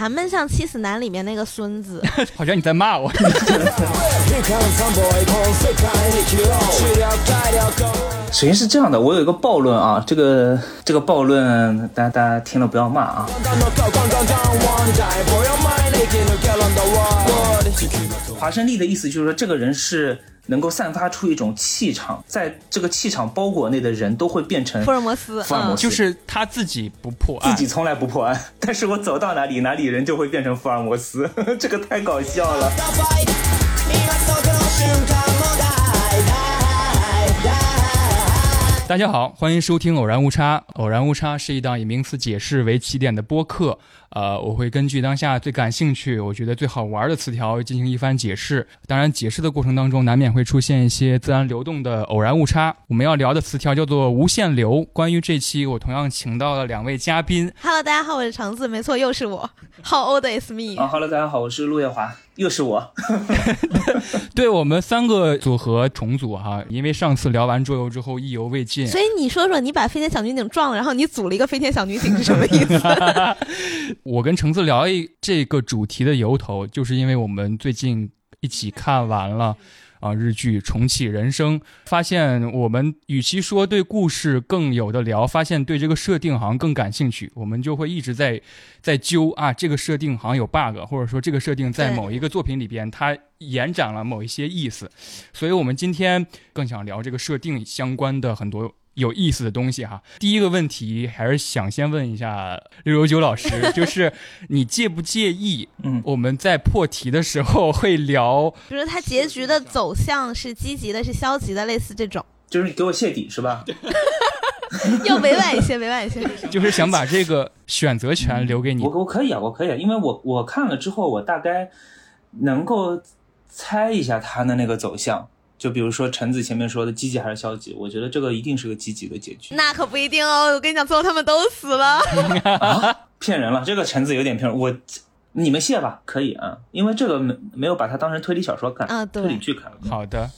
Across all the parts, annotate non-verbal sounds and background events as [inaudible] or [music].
咱们像《七死男》里面那个孙子，[laughs] 好像你在骂我。[laughs] 首先是这样的，我有一个暴论啊，这个这个暴论，大家大家听了不要骂啊。华生丽的意思就是说，这个人是能够散发出一种气场，在这个气场包裹内的人都会变成福尔摩斯，福尔摩斯就是他自己不破案，自己从来不破案，但是我走到哪里，哪里人就会变成福尔摩斯，[laughs] 这个太搞笑了。大家好，欢迎收听《偶然误差》。《偶然误差》是一档以名词解释为起点的播客。呃，我会根据当下最感兴趣、我觉得最好玩的词条进行一番解释。当然，解释的过程当中难免会出现一些自然流动的偶然误差。我们要聊的词条叫做“无限流”。关于这期，我同样请到了两位嘉宾。Hello，大家好，我是橙子，没错，又是我。How old is me？啊哈喽，大家好，我是陆月华，又是我。[laughs] [laughs] 对我们三个组合重组哈，因为上次聊完桌游之后意犹未尽，所以你说说，你把飞天小女警撞了，然后你组了一个飞天小女警是什么意思？[laughs] 我跟橙子聊一这个主题的由头，就是因为我们最近一起看完了啊日剧《重启人生》，发现我们与其说对故事更有的聊，发现对这个设定好像更感兴趣，我们就会一直在在揪啊这个设定好像有 bug，或者说这个设定在某一个作品里边它延展了某一些意思，所以我们今天更想聊这个设定相关的很多。有意思的东西哈。第一个问题还是想先问一下六九九老师，[laughs] 就是你介不介意嗯，我们在破题的时候会聊？比如它结局的走向是积极的，是消极的，类似这种，就是你给我泄底是吧？[laughs] 要委婉一些，委婉一些。[laughs] 就是想把这个选择权留给你我。我可以啊，我可以啊，因为我我看了之后，我大概能够猜一下他的那个走向。就比如说橙子前面说的积极还是消极，我觉得这个一定是个积极的结局。那可不一定哦，我跟你讲，最后他们都死了。[laughs] 骗人了，这个橙子有点骗人。我你们谢吧，可以啊，因为这个没没有把它当成推理小说看，啊对推理剧看。好的，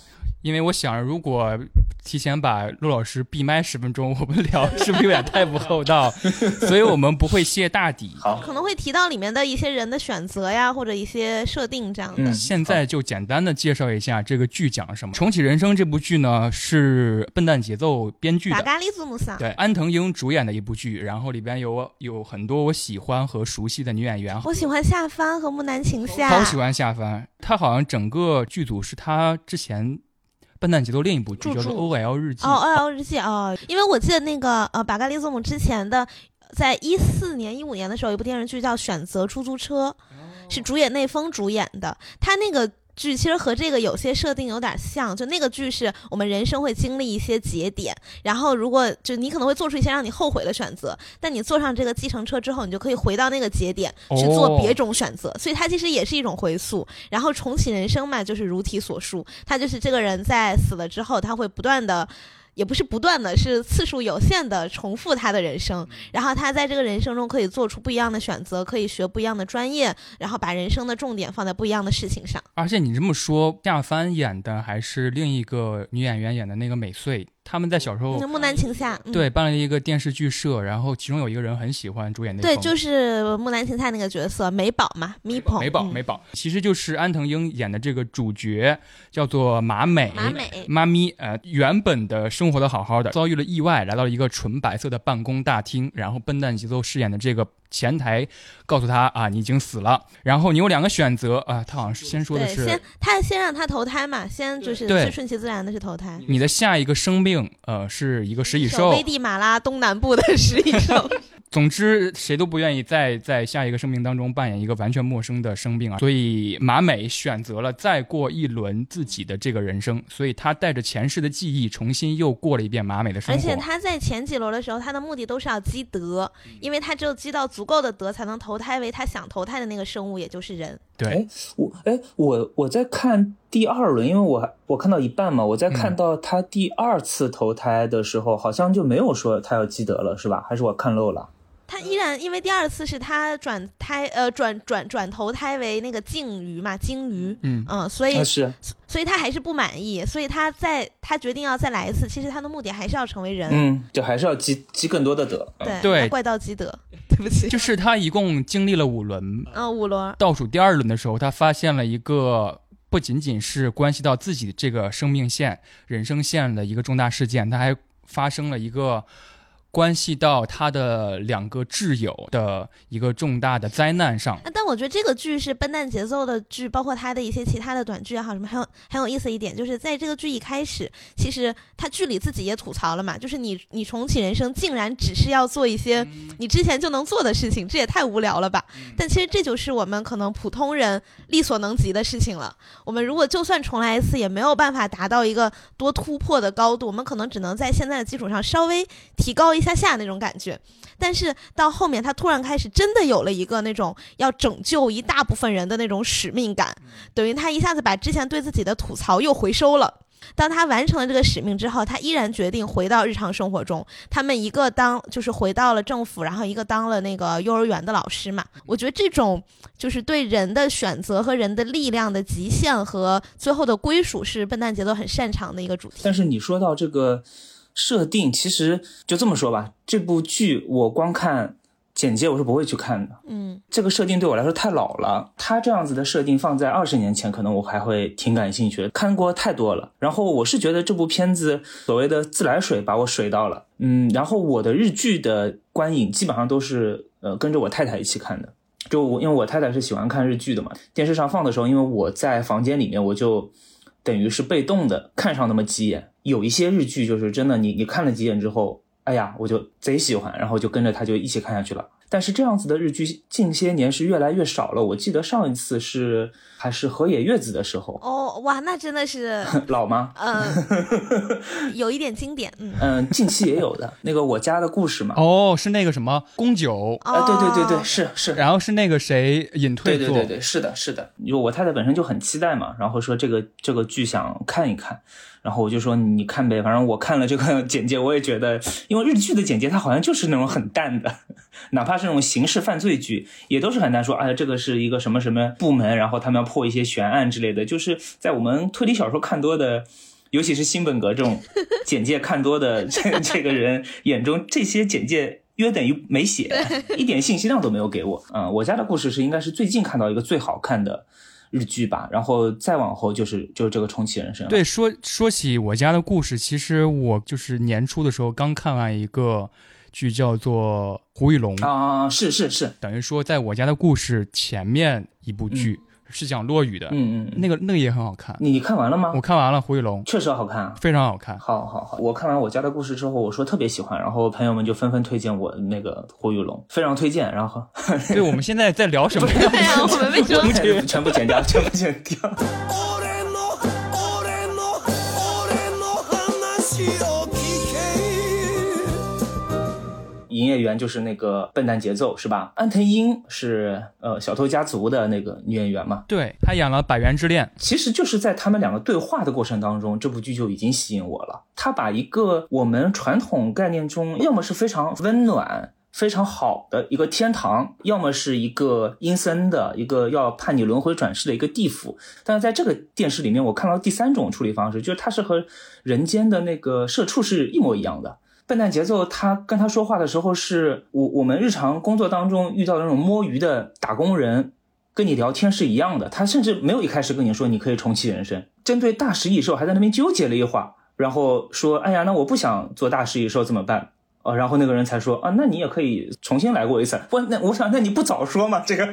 因为我想如果提前把陆老师闭麦十分钟，我们聊是不是有点太不厚道？[laughs] 所以我们不会泄大底。好，可能会提到里面的一些人的选择呀，或者一些设定这样的。嗯现在就简单的介绍一下这个剧讲什么。《重启人生》这部剧呢是笨蛋节奏编剧的，对，安藤英主演的一部剧，然后里边有有很多我喜欢和熟悉的女演员，我喜欢夏帆和木南晴夏，超喜欢夏帆。她好像整个剧组是她之前笨蛋节奏另一部剧驻叫做《OL 日记》哦，《O L 日记》哦，因为我记得那个呃，巴嘎利字母之前的，在一四年、一五年的时候，有一部电视剧叫《选择出租车》，是主演内丰主演的。他那个剧其实和这个有些设定有点像，就那个剧是我们人生会经历一些节点，然后如果就你可能会做出一些让你后悔的选择，但你坐上这个计程车之后，你就可以回到那个节点去做别种选择，所以它其实也是一种回溯。然后重启人生嘛，就是如题所述，它就是这个人在死了之后，他会不断的。也不是不断的，是次数有限的重复他的人生，然后他在这个人生中可以做出不一样的选择，可以学不一样的专业，然后把人生的重点放在不一样的事情上。而且你这么说，夏帆演的还是另一个女演员演的那个美穗，他们在小时候那木南晴夏，嗯、对办了一个电视剧社，然后其中有一个人很喜欢主演那对，就是木南晴夏那个角色美宝嘛，咪宝，美宝嗯。美宝，其实就是安藤英演的这个主角叫做马美马美。妈咪，呃，原本的生活的好好的，遭遇了意外，来到了一个纯白色的办公大厅，然后笨蛋节奏饰演的这个前台告诉他啊，你已经死了，然后你有两个选择啊，他好像是先说的，是先他先让他投胎嘛，先就是最顺其自然的是投胎。你的下一个生命，呃，是一个食蚁兽，危地马拉东南部的食蚁兽，[laughs] 总之，谁都不愿意再在下一个生命当中扮演一个完全陌生的生命啊，所以马美选择了再过一轮自己的这个人生，所以他带着前世的记忆，重新又过了一遍马美的生活。而且他在前几轮的时候，他的目的都是要积德，因为他只有积到足够的德，才能投胎为他想投胎的那个生物，也就是人。对哎，我哎我我在看第二轮，因为我还我看到一半嘛，我在看到他第二次投胎的时候，好像就没有说他要积德了，是吧？还是我看漏了？他依然因为第二次是他转胎，呃，转转转投胎为那个鲸鱼嘛，鲸鱼，嗯。嗯，所以啊是。所以他还是不满意，所以他在他决定要再来一次。其实他的目的还是要成为人，嗯，就还是要积积更多的德。嗯。对对怪盗基德，对不起，就是他一共经历了五轮，嗯，五轮，倒数第二轮的时候，他发现了一个不仅仅是关系到自己这个生命线、人生线的一个重大事件，他还发生了一个关系到他的两个挚友的一个重大的灾难上。我觉得这个剧是笨蛋节奏的剧，包括它的一些其他的短剧也好，什么很有很有意思一点，就是在这个剧一开始，其实他剧里自己也吐槽了嘛，就是你你重启人生竟然只是要做一些你之前就能做的事情，这也太无聊了吧？但其实这就是我们可能普通人力所能及的事情了。我们如果就算重来一次，也没有办法达到一个多突破的高度，我们可能只能在现在的基础上稍微提高一下下那种感觉。但是到后面，他突然开始真的有了一个那种要拯救一大部分人的那种使命感，等于他一下子把之前对自己的吐槽又回收了。当他完成了这个使命之后，他依然决定回到日常生活中。他们一个当就是回到了政府，然后一个当了那个幼儿园的老师嘛。我觉得这种就是对人的选择和人的力量的极限和最后的归属，是笨蛋节奏很擅长的一个主题。但是你说到这个设定，其实就这么说吧，这部剧我光看简介我是不会去看的。嗯这个设定对我来说太老了，它这样子的设定放在二十年前，可能我还会挺感兴趣的，看过太多了。然后我是觉得这部片子所谓的自来水把我水到了，嗯，然后我的日剧的观影基本上都是呃跟着我太太一起看的。就我因为我太太是喜欢看日剧的嘛，电视上放的时候，因为我在房间里面，我就等于是被动的看上那么几眼。有一些日剧就是真的你，你看了几眼之后，哎呀，我就贼喜欢，然后就跟着他就一起看下去了。但是这样子的日剧近些年是越来越少了。我记得上一次是还是河野月子的时候，哦哇，那真的是 [laughs] 老吗？嗯、有一点经典，嗯。嗯，近期也有的那个我家的故事嘛。哦，是那个什么宫九，啊，对对对对，哦是是，然后是那个谁隐退做，对对对对，是的，是的。因为我太太本身就很期待嘛，然后说这个这个剧想看一看，然后我就说你看呗，反正我看了这个 [laughs] 简介，我也觉得，因为日剧的简介它好像就是那种很淡的，[laughs] 哪怕是那种刑事犯罪剧，也都是很淡，说哎这个是一个什么什么部门，然后他们要破一些悬案之类的，就是在我们推理小说看多的。尤其是新本格这种简介看多的 [laughs] 这这个人眼中，这些简介约等于没写，一点信息量都没有给我。嗯，我家的故事是应该是最近看到一个最好看的日剧吧，然后再往后就是就是这个重启人生。对，说说起我家的故事，其实我就是年初的时候刚看完一个剧，叫做《胡玉龙》，啊，是是是，等于说在我家的故事前面一部剧、是讲落雨的，嗯嗯嗯，那个那个也很好看。你你看完了吗我？看完了《胡玉龙》，确实好看啊。非常好看。好好好，我看完我家的故事之后，我说特别喜欢，然后朋友们就纷纷推荐我那个《胡与龙》，非常推荐。然后对，我们现在在聊什么呀？[laughs] 对呀、我们为什么？全部全部剪掉，全部剪掉。营业员就是那个笨蛋节奏是吧？安藤樱是呃小偷家族的那个女演员嘛，对她演了《百元之恋》，其实就是在他们两个对话的过程当中，这部剧就已经吸引我了。他把一个我们传统概念中，要么是非常温暖、非常好的一个天堂，要么是一个阴森的一个要判你轮回转世的一个地府。但是在这个电视里面，我看到第三种处理方式，就是它是和人间的那个社畜是一模一样的。笨蛋节奏，他跟他说话的时候，是我我们日常工作当中遇到的那种摸鱼的打工人，跟你聊天是一样的。他甚至没有一开始跟你说你可以重启人生，针对大食蚁兽还在那边纠结了一会儿，然后说：“哎呀，那我不想做大食蚁兽怎么办？”哦，然后那个人才说：“啊，那你也可以重新来过一次。”不，那我想，那你不早说嘛？这个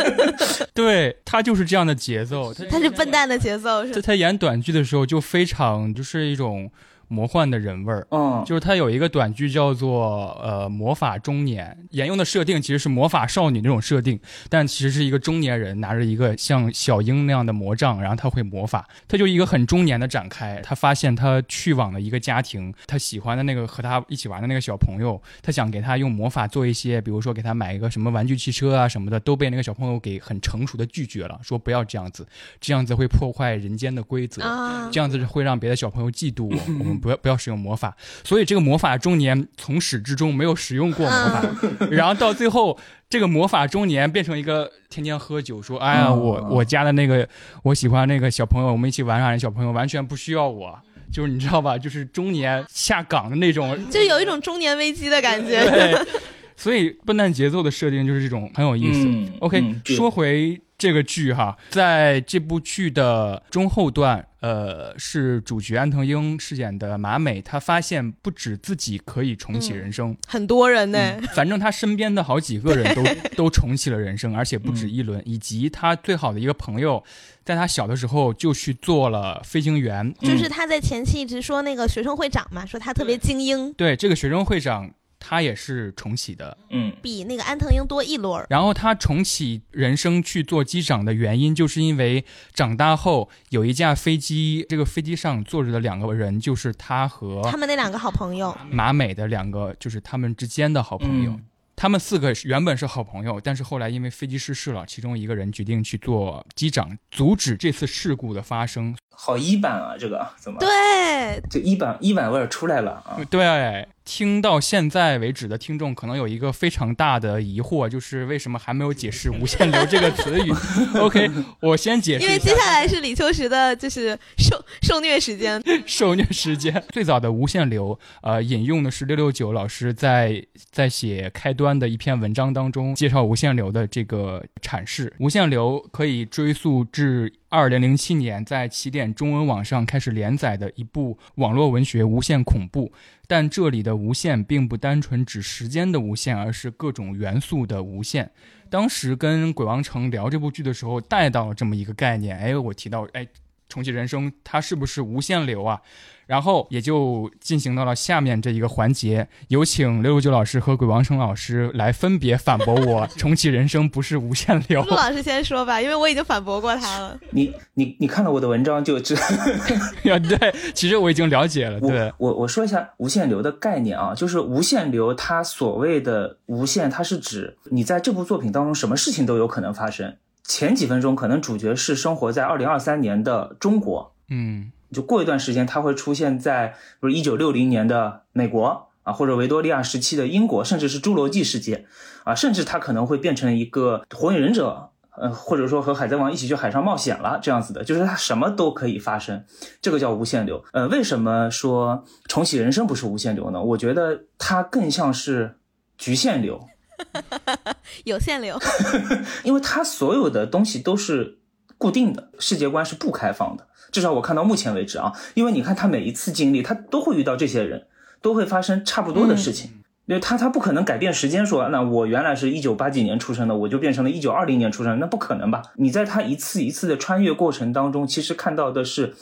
[laughs] 对他就是这样的节奏。他他是笨蛋的节奏是在他演短剧的时候就非常就是一种魔幻的人味儿。嗯，就是他有一个短剧叫做呃魔法中年，沿用的设定其实是魔法少女那种设定，但其实是一个中年人拿着一个像小樱那样的魔杖，然后他会魔法，他就一个很中年的展开。他发现他去往了一个家庭，他喜欢的那个和他一起玩的那个小朋友，他想给他用魔法做一些，比如说给他买一个什么玩具汽车啊什么的，都被那个小朋友给很成熟的拒绝了，说不要这样子，这样子会破坏人间的规则。啊，这样子会让别的小朋友嫉妒我，我们不要不要使用魔法。所以这个魔法中年从始至终没有使用过魔法，[laughs] 然后到最后这个魔法中年变成一个天天喝酒，说哎呀哦我我家的那个我喜欢那个小朋友，我们一起玩耍的小朋友完全不需要我。就是你知道吧，就是中年下岗的那种就有一种中年危机的感觉。对，所以笨蛋节奏的设定就是这种很有意思。嗯 OK，、嗯说回这个剧哈，在这部剧的中后段，呃，是主角安藤英饰演的马美，她发现不止自己可以重启人生，很多人呢，反正她身边的好几个人都 [laughs] 都重启了人生，而且不止一轮，以及她最好的一个朋友，在她小的时候就去做了飞行员。就是他在前期一直说那个学生会长嘛，说他特别精英，对，这个学生会长他也是重启的。嗯比那个安藤樱多一轮儿。然后他重启人生去做机长的原因，就是因为长大后有一架飞机，这个飞机上坐着的两个人就是他和他们那两个好朋友，马美的两个，就是他们之间的好朋友。嗯他们四个原本是好朋友，但是后来因为飞机失事了，其中一个人决定去做机长，阻止这次事故的发生。好一版啊，这个怎么？对，就一版一版味儿出来了啊！对，听到现在为止的听众可能有一个非常大的疑惑，就是为什么还没有解释“无限流”这个词语？[laughs] OK，我先解释一下因为接。下来是李秋实的，就是受受虐时间。[laughs] 受虐时间最早的无限流，呃，引用的是六六九老师在在写开端的一篇文章当中介绍无限流的这个阐释。无限流可以追溯至二零零七年在起点中文网上开始连载的一部网络文学《无限恐怖》，但这里的无限并不单纯指时间的无限，而是各种元素的无限。当时跟鬼王城聊这部剧的时候，带到了这么一个概念。哎，我提到，哎，重启人生它是不是无限流啊？然后也就进行到了下面这一个环节，有请六六九老师和鬼王城老师来分别反驳我，重启人生不是无限流。陆老师先说吧，因为我已经反驳过他了。你你你看了我的文章就知道。[laughs] 呀，对，其实我已经了解了，对，我我说一下无限流的概念啊，就是无限流，它所谓的无限，它是指你在这部作品当中什么事情都有可能发生。前几分钟可能主角是生活在二零二三年的中国，嗯就过一段时间他会出现在比如一九六零年的美国啊，或者维多利亚时期的英国，甚至是侏罗纪世界啊，甚至他可能会变成一个火影忍者。呃，或者说和海贼王一起去海上冒险了，这样子的，就是它什么都可以发生，这个叫无限流。呃，为什么说重启人生不是无限流呢？我觉得它更像是局限流，[laughs] 有限流，[laughs] 因为它所有的东西都是固定的，世界观是不开放的。至少我看到目前为止啊，因为你看他每一次经历，他都会遇到这些人，都会发生差不多的事情。因为他他不可能改变时间说，那我原来是一九八几年出生的，我就变成了一九二零年出生，那不可能吧？你在他一次一次的穿越过程当中，其实看到的是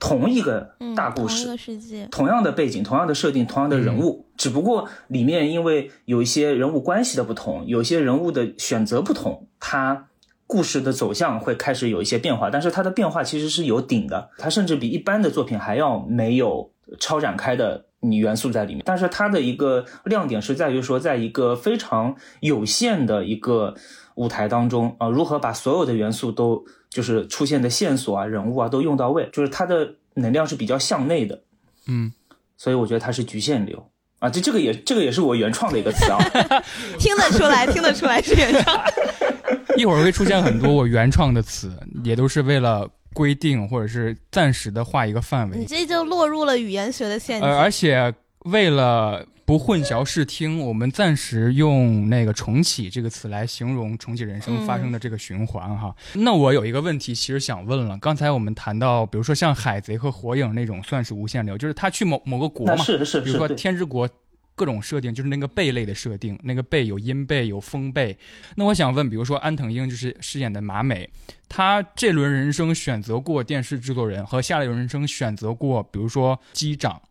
同一个嗯，大故事，同世界。同样的背景、同样的设定、同样的人物，只不过里面因为有一些人物关系的不同，有些人物的选择不同，它故事的走向会开始有一些变化。但是它的变化其实是有顶的，它甚至比一般的作品还要没有超展开的你元素在里面。但是它的一个亮点是在于说，在一个非常有限的一个舞台当中啊、如何把所有的元素都就是出现的线索啊、人物啊都用到位，就是它的能量是比较向内的。嗯，所以我觉得它是局限流啊，这这个也这个也是我原创的一个词啊。[laughs] 听得出来，听得出来是原创。[laughs] 一会儿会出现很多我原创的词，也都是为了规定或者是暂时的画一个范围你，这就落入了语言学的陷阱。呃，而且为了不混淆视听，我们暂时用那个“重启”这个词来形容重启人生发生的这个循环哈。那我有一个问题，其实想问了，刚才我们谈到，比如说像海贼和火影那种算是无限流，就是他去某某个国嘛，是是是，比如说天之国各种设定，就是那个贝类的设定，那个贝有音贝有风贝。那我想问，比如说安藤英就是饰演的马美，她这轮人生选择过电视制作人，和下一轮人生选择过，比如说机长。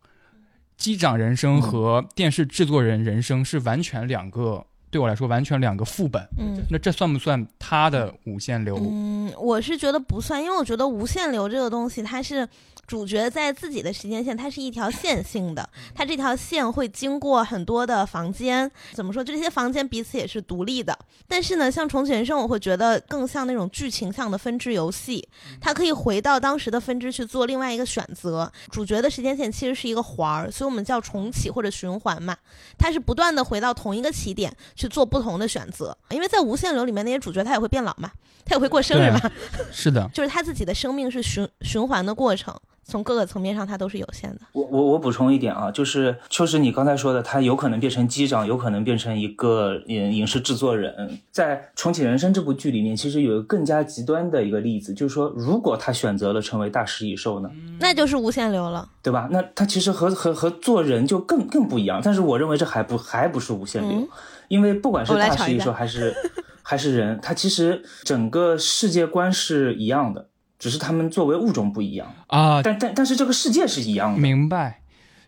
机长人生和电视制作人人生是完全两个对我来说完全两个副本。嗯。那这算不算他的无限流？嗯，我是觉得不算，因为我觉得无限流这个东西，它是主角在自己的时间线，它是一条 [laughs] 线性的，它这条线会经过很多的房间，怎么说？就这些房间彼此也是独立的。但是呢，像重启人生，我会觉得更像那种剧情向的分支游戏，它可以回到当时的分支去做另外一个选择。主角的时间线其实是一个环儿，所以我们叫重启或者循环嘛，它是不断的回到同一个起点去做不同的选择。因为在无限流里面，那些主角他也会变老嘛，他也会过生日嘛，是的，[laughs] 就是他自己的生命是循循环的过程，从各个层面上它都是有限的。我我我补充一点啊，就是秋实你刚才说的，他有可能变成机长，有可能变成一个影影视制作人。在《重启人生》这部剧里面，其实有一个更加极端的一个例子，就是说，如果他选择了成为大食蚁兽呢，那就是无限流了。对吧？那他其实和和和做人就更更不一样。但是我认为这还不还不是无限流，嗯因为不管是大食蚁兽还是还是人，他其实整个世界观是一样的，只是他们作为物种不一样。啊，但但但是这个世界是一样的。明白。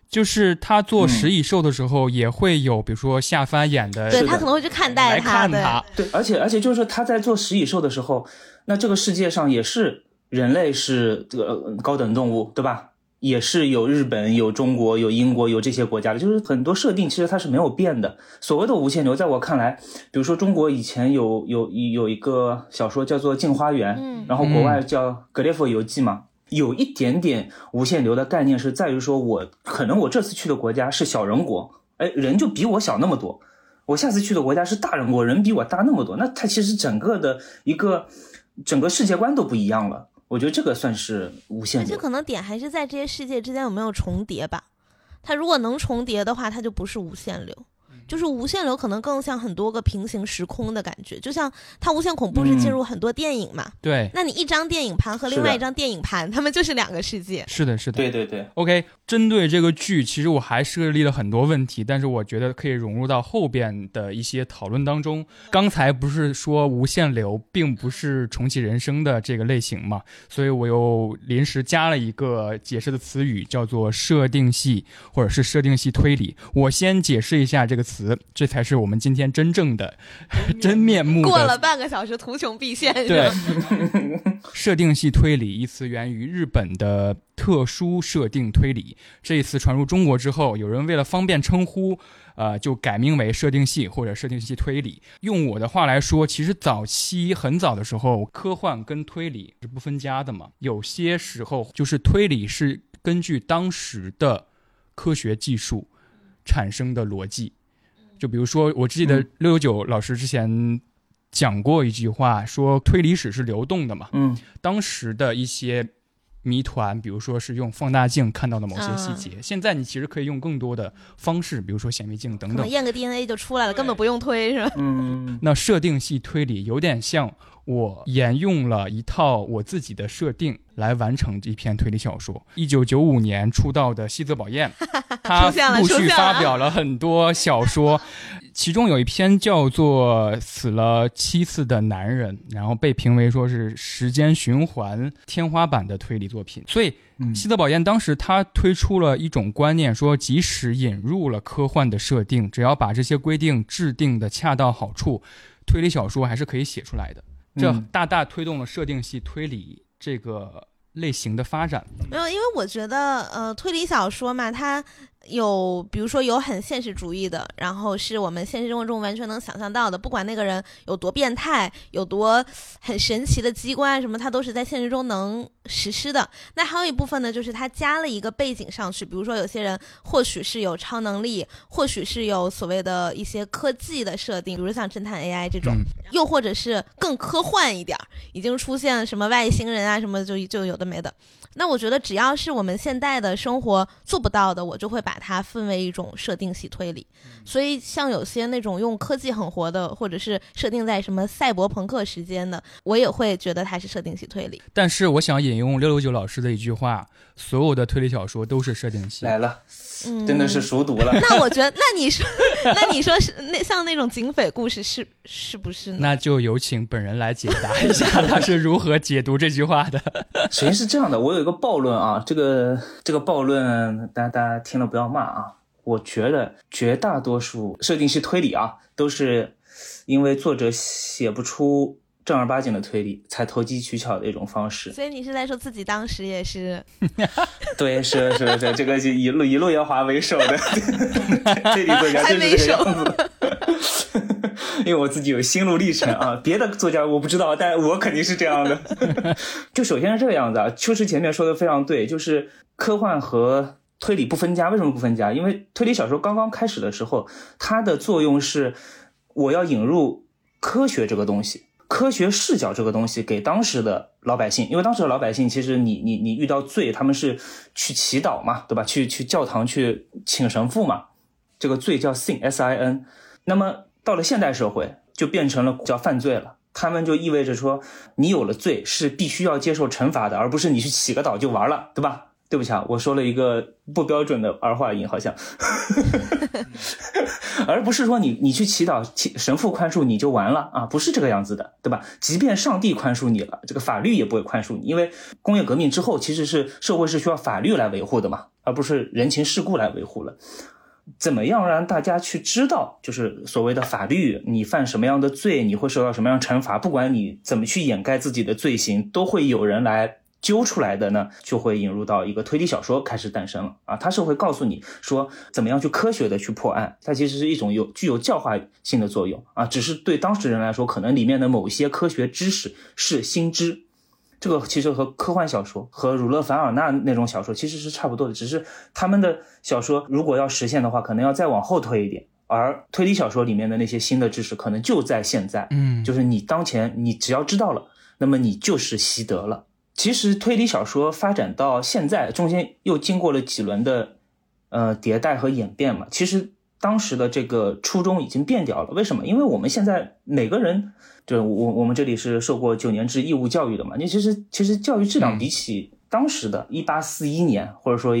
就是他做嗯食蚁兽的时候，也会有比如说下翻眼的对他可能会去看待来他，对，看他，对，而且而且就是说他在做食蚁兽的时候，那这个世界上也是人类是这个呃高等动物，对吧？也是有日本、有中国、有英国、有这些国家的，就是很多设定其实它是没有变的。所谓的无限流，在我看来，比如说中国以前有有有一个小说叫做《镜花缘》，嗯然后国外叫《格列佛游记》嘛，有一点点无限流的概念是在于说我可能我这次去的国家是小人国，哎，人就比我小那么多。我下次去的国家是大人国，人比我大那么多，那它其实整个的一个整个世界观都不一样了。我觉得这个算是无限流。而且可能点还是在这些世界之间有没有重叠吧。它如果能重叠的话，它就不是无限流。就是无限流可能更像很多个平行时空的感觉，就像它无限恐怖是进入很多电影嘛，对，那你一张电影盘和另外一张电影盘，它们就是两个世界。是的，是的。对对对，OK，针对这个剧，其实我还设立了很多问题，但是我觉得可以融入到后边的一些讨论当中。刚才不是说无限流并不是重启人生的这个类型嘛，所以我又临时加了一个解释的词语，叫做设定系或者是设定系推理。我先解释一下这个词，这才是我们今天真正的 [laughs] 真面目过了半个小时，图穷匕见。对 [laughs] 设定系推理一词源于日本的特殊设定推理，这一词传入中国之后，有人为了方便称呼，呃，就改名为设定系或者设定系推理。用我的话来说，其实早期很早的时候，科幻跟推理是不分家的嘛。有些时候就是推理是根据当时的科学技术产生的逻辑。就比如说，我记得嗯六九九老师之前讲过一句话，说推理史是流动的嘛。嗯当时的一些谜团，比如说是用放大镜看到的某些细节，现在你其实可以用更多的方式，比如说显微镜等等。验个 DNA 就出来了，根本不用推，是吧？嗯那设定系推理有点像我沿用了一套我自己的设定来完成这篇推理小说。一九九五年出道的西泽保彦，[laughs] 他陆续发表了很多小说，其中有一篇叫做《死了七次的男人》，然后被评为说是时间循环天花板的推理作品。所以嗯西泽保彦当时他推出了一种观念，说即使引入了科幻的设定，只要把这些规定制定的恰到好处，推理小说还是可以写出来的。这嗯大大推动了设定系推理这个类型的发展。没有，因为我觉得，呃，推理小说嘛，它有，比如说有很现实主义的，然后是我们现实生活中完全能想象到的，不管那个人有多变态，有多很神奇的机关什么，它都是在现实中能实施的。那还有一部分呢，就是它加了一个背景上去，比如说有些人或许是有超能力，或许是有所谓的一些科技的设定，比如像侦探 AI 这种，嗯又或者是更科幻一点儿，已经出现什么外星人啊什么就就有的没的。那我觉得只要是我们现代的生活做不到的，我就会把它分为一种设定系推理。所以像有些那种用科技很活的，或者是设定在什么赛博朋克时间的，我也会觉得它是设定系推理。但是我想引用六六九老师的一句话：所有的推理小说都是设定系。来了，嗯，真的是。熟读了。那我觉得，[laughs] 那你说，那你说是那像那种警匪故事是是不是呢？那就有请本人来解答一下，他是如何解读这句话的。[laughs] 首先是这样的，我有一个暴论啊，这个这个暴论，大家大家听了不要骂啊。我觉得绝大多数设定系推理啊，都是因为作者写不出正儿八经的推理，才投机取巧的一种方式。所以你是在说自己当时也是 [laughs] 对，是是是，这个是以陆以陆延华为首的 [laughs] 推理作家就是这个样子的。[laughs] 因为我自己有心路历程啊，别的作家我不知道，但我肯定是这样的。就首先是这个样子啊，秋实前面说的非常对，就是科幻和推理不分家。为什么不分家？因为推理小说刚刚开始的时候，它的作用是我要引入科学这个东西。科学视角这个东西给当时的老百姓，因为当时的老百姓其实你你你遇到罪，他们是去祈祷嘛，对吧？去去教堂去请神父嘛，这个罪叫 sin s i n。那么到了现代社会，就变成了叫犯罪了。他们就意味着说，你有了罪是必须要接受惩罚的，而不是你去祈个祷就完了，对吧？对不起啊，我说了一个不标准的儿化音，好像，[laughs] 而不是说你你去祈祷，祈神父宽恕你就完了啊，不是这个样子的，对吧？即便上帝宽恕你了，这个法律也不会宽恕你，因为工业革命之后，其实是社会是需要法律来维护的嘛，而不是人情世故来维护了。怎么样让大家去知道，就是所谓的法律，你犯什么样的罪，你会受到什么样惩罚？不管你怎么去掩盖自己的罪行，都会有人来揪出来的呢？就会引入到一个推理小说开始诞生了啊！它是会告诉你说，怎么样去科学的去破案，它其实是一种有具有教化性的作用啊！只是对当事人来说，可能里面的某些科学知识是新知。这个其实和科幻小说和儒勒·凡尔纳那种小说其实是差不多的，只是他们的小说如果要实现的话，可能要再往后推一点。而推理小说里面的那些新的知识，可能就在现在，嗯，就是你当前你只要知道了，那么你就是习得了。其实推理小说发展到现在，中间又经过了几轮的呃迭代和演变嘛。其实当时的这个初衷已经变掉了。为什么？因为我们现在每个人。就我我们这里是受过九年制义务教育的嘛，你其实其实教育质量比起当时的一八四一年或者说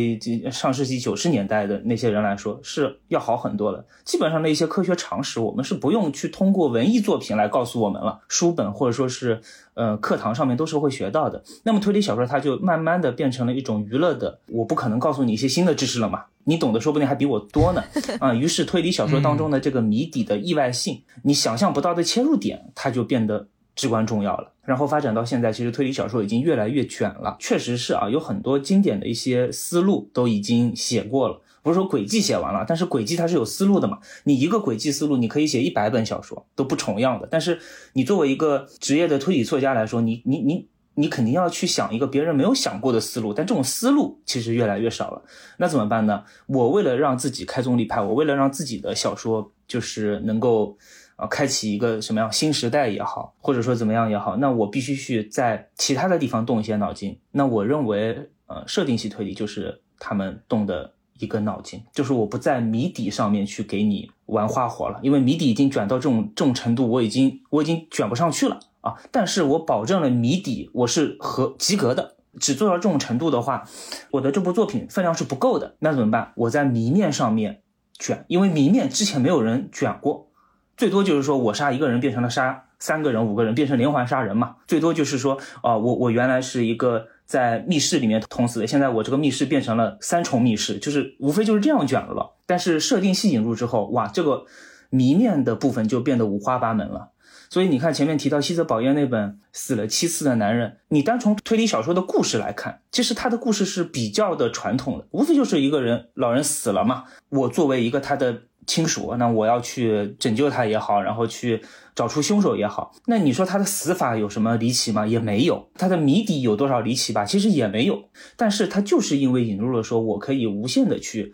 上世纪九十年代的那些人来说是要好很多的。基本上的一些科学常识，我们是不用去通过文艺作品来告诉我们了，书本或者说是呃课堂上面都是会学到的。那么推理小说它就慢慢的变成了一种娱乐的，我不可能告诉你一些新的知识了嘛，你懂得说不定还比我多呢 [laughs] 啊。于是推理小说当中的这个谜底的意外性，你想象不到的切入点，它就变得。至关重要了。然后发展到现在，其实推理小说已经越来越卷了。确实是啊，有很多经典的一些思路都已经写过了。不是说轨迹写完了，但是轨迹它是有思路的嘛。你一个轨迹思路，你可以写一百本小说都不重样的。但是你作为一个职业的推理作家来说，你你你你肯定要去想一个别人没有想过的思路。但这种思路其实越来越少了。那怎么办呢？我为了让自己开宗立派，我为了让自己的小说就是能够。啊，开启一个什么样新时代也好，或者说怎么样也好，那我必须去在其他的地方动一些脑筋。那我认为，呃，设定系推理就是他们动的一个脑筋，就是我不在谜底上面去给你玩花活了，因为谜底已经卷到这种这种程度，我已经我已经卷不上去了啊。但是我保证了谜底我是合及格的，只做到这种程度的话，我的这部作品分量是不够的。那怎么办？我在谜面上面卷，因为谜面之前没有人卷过。最多就是说我杀一个人变成了杀三个人、五个人，变成连环杀人嘛。最多就是说，啊，我我原来是一个在密室里面捅死的，现在我这个密室变成了三重密室，就是无非就是这样卷了。但是设定系引入之后，哇，这个谜面的部分就变得五花八门了。所以你看前面提到西泽保彦那本《死了七次的男人》，你单从推理小说的故事来看，其实他的故事是比较的传统的，无非就是一个人老人死了嘛，我作为一个他的。亲属，那我要去拯救他也好，然后去找出凶手也好，那你说他的死法有什么离奇吗？也没有。他的谜底有多少离奇吧？其实也没有。但是他就是因为引入了说，我可以无限的去，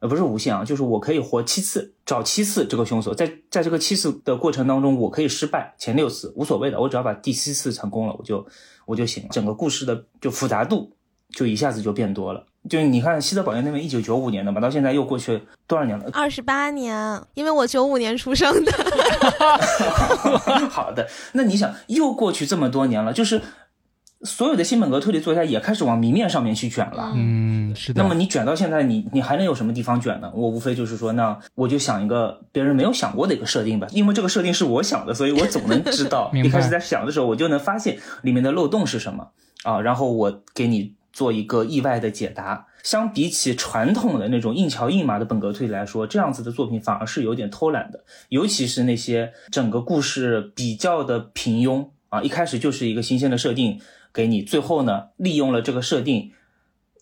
呃，不是无限啊，就是我可以活七次，找七次这个凶手，在在这个七次的过程当中，我可以失败，前六次无所谓的，我只要把第七次成功了，我就我就行。整个故事的就复杂度就一下子就变多了。就是你看西德保彦那边一九九五年的嘛，到现在又过去多少年了？二十八年，因为我九五年出生的。[laughs] 好的，那你想又过去这么多年了，就是所有的新本格推理作家也开始往明面上面去卷了。嗯，是的。那么你卷到现在，你你还能有什么地方卷呢？我无非就是说，那我就想一个别人没有想过的一个设定吧，因为这个设定是我想的，所以我总能知道。[laughs] 一开始在想的时候，我就能发现里面的漏洞是什么啊，然后我给你。做一个意外的解答。相比起传统的那种硬桥硬马的本格推理来说，这样子的作品反而是有点偷懒的，尤其是那些整个故事比较的平庸啊，一开始就是一个新鲜的设定给你，最后呢利用了这个设定，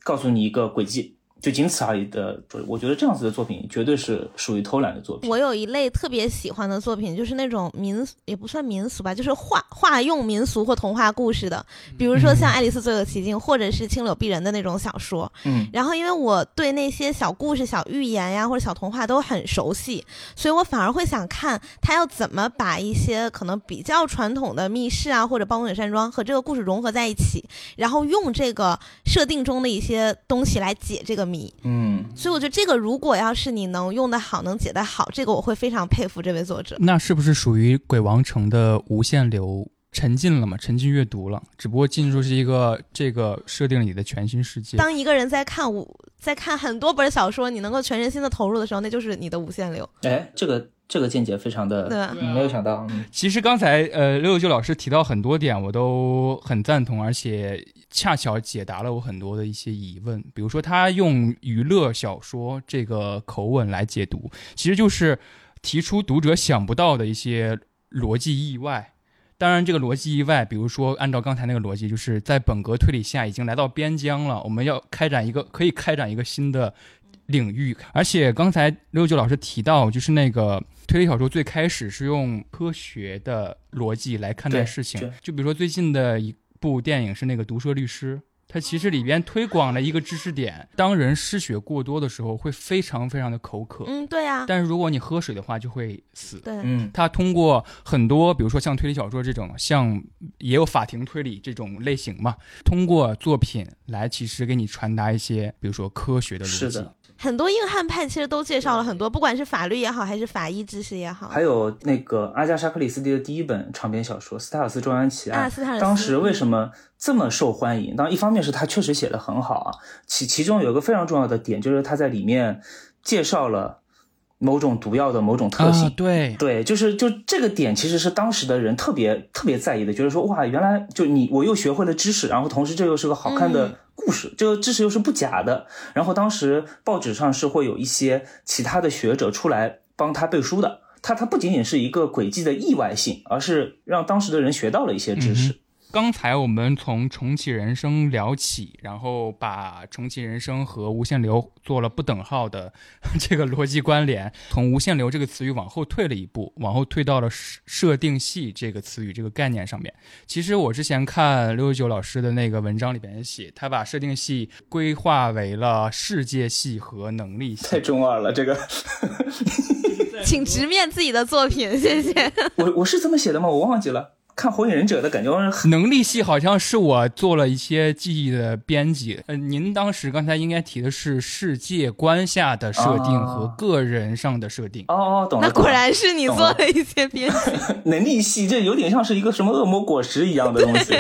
告诉你一个轨迹，就仅此而已的。我觉得这样子的作品绝对是属于偷懒的作品。我有一类特别喜欢的作品，就是那种民也不算民俗吧，就是化化用民俗或童话故事的，比如说像《爱丽丝最有奇境》或者是《青柳碧人》的那种小说。嗯，然后因为我对那些小故事、小寓言呀或者小童话都很熟悉，所以我反而会想看他要怎么把一些可能比较传统的密室啊或者暴风雪山庄和这个故事融合在一起，然后用这个设定中的一些东西来解这个谜。嗯，所以我觉得这个如果要是你能用得好，能解得好，这个我会非常佩服这位作者。那是不是属于鬼王城的无限流沉浸了嘛？沉浸阅读了，只不过进入是一个这个设定里的全新世界。当一个人在看五在看很多本小说，你能够全身心的投入的时候，那就是你的无限流。哎，这个这个见解非常的，对没有想到，嗯其实刚才呃六六九老师提到很多点，我都很赞同，而且恰巧解答了我很多的一些疑问。比如说，他用娱乐小说这个口吻来解读，其实就是提出读者想不到的一些逻辑意外。当然，这个逻辑意外，比如说按照刚才那个逻辑，就是在本格推理下已经来到边疆了，我们要开展一个可以开展一个新的领域。而且刚才六九老师提到，就是那个推理小说最开始是用科学的逻辑来看待事情，就比如说最近的一部电影是那个《毒舌律师》。它其实里边推广了一个知识点：当人失血过多的时候，会非常非常的口渴，嗯，对呀、但是如果你喝水的话，就会死。对，嗯他通过很多，比如说像推理小说这种，像也有法庭推理这种类型嘛，通过作品来其实给你传达一些，比如说科学的逻辑。是的，很多硬汉派其实都介绍了很多，不管是法律也好，还是法医知识也好。还有那个阿加莎·克里斯蒂的第一本长篇小说《斯泰尔斯庄园奇案啊，》，当时为什么这么受欢迎？当然，一方面是他确实写的很好啊，其其中有一个非常重要的点，就是他在里面介绍了某种毒药的某种特性。啊，对，对，就是就这个点，其实是当时的人特别特别在意的，觉得说哇，原来就你我又学会了知识，然后同时这又是个好看嗯的故事，这个知识又是不假的。然后当时报纸上是会有一些其他的学者出来帮他背书的，他他不仅仅是一个轨迹的意外性，而是让当时的人学到了一些知识。刚才我们从重启人生聊起，然后把重启人生和无限流做了不等号的 [laughs] 这个逻辑关联，从无限流这个词语往后退了一步，往后退到了设设定系这个词语这个概念上面。其实我之前看六十九老师的那个文章里边写，他把设定系规划为了世界系和能力系太。中二了，这个请直面自己的作品，谢谢。[laughs] 我我是这么写的吗？我忘记了。看《火影忍者》的感觉很能力系好像是我做了一些记忆的编辑。呃，您当时刚才应该提的是世界观下的设定啊和个人上的设定。哦哦，懂了。那果然是你做了一些编辑。[laughs] 能力系，这有点像是一个什么恶魔果实一样的东西。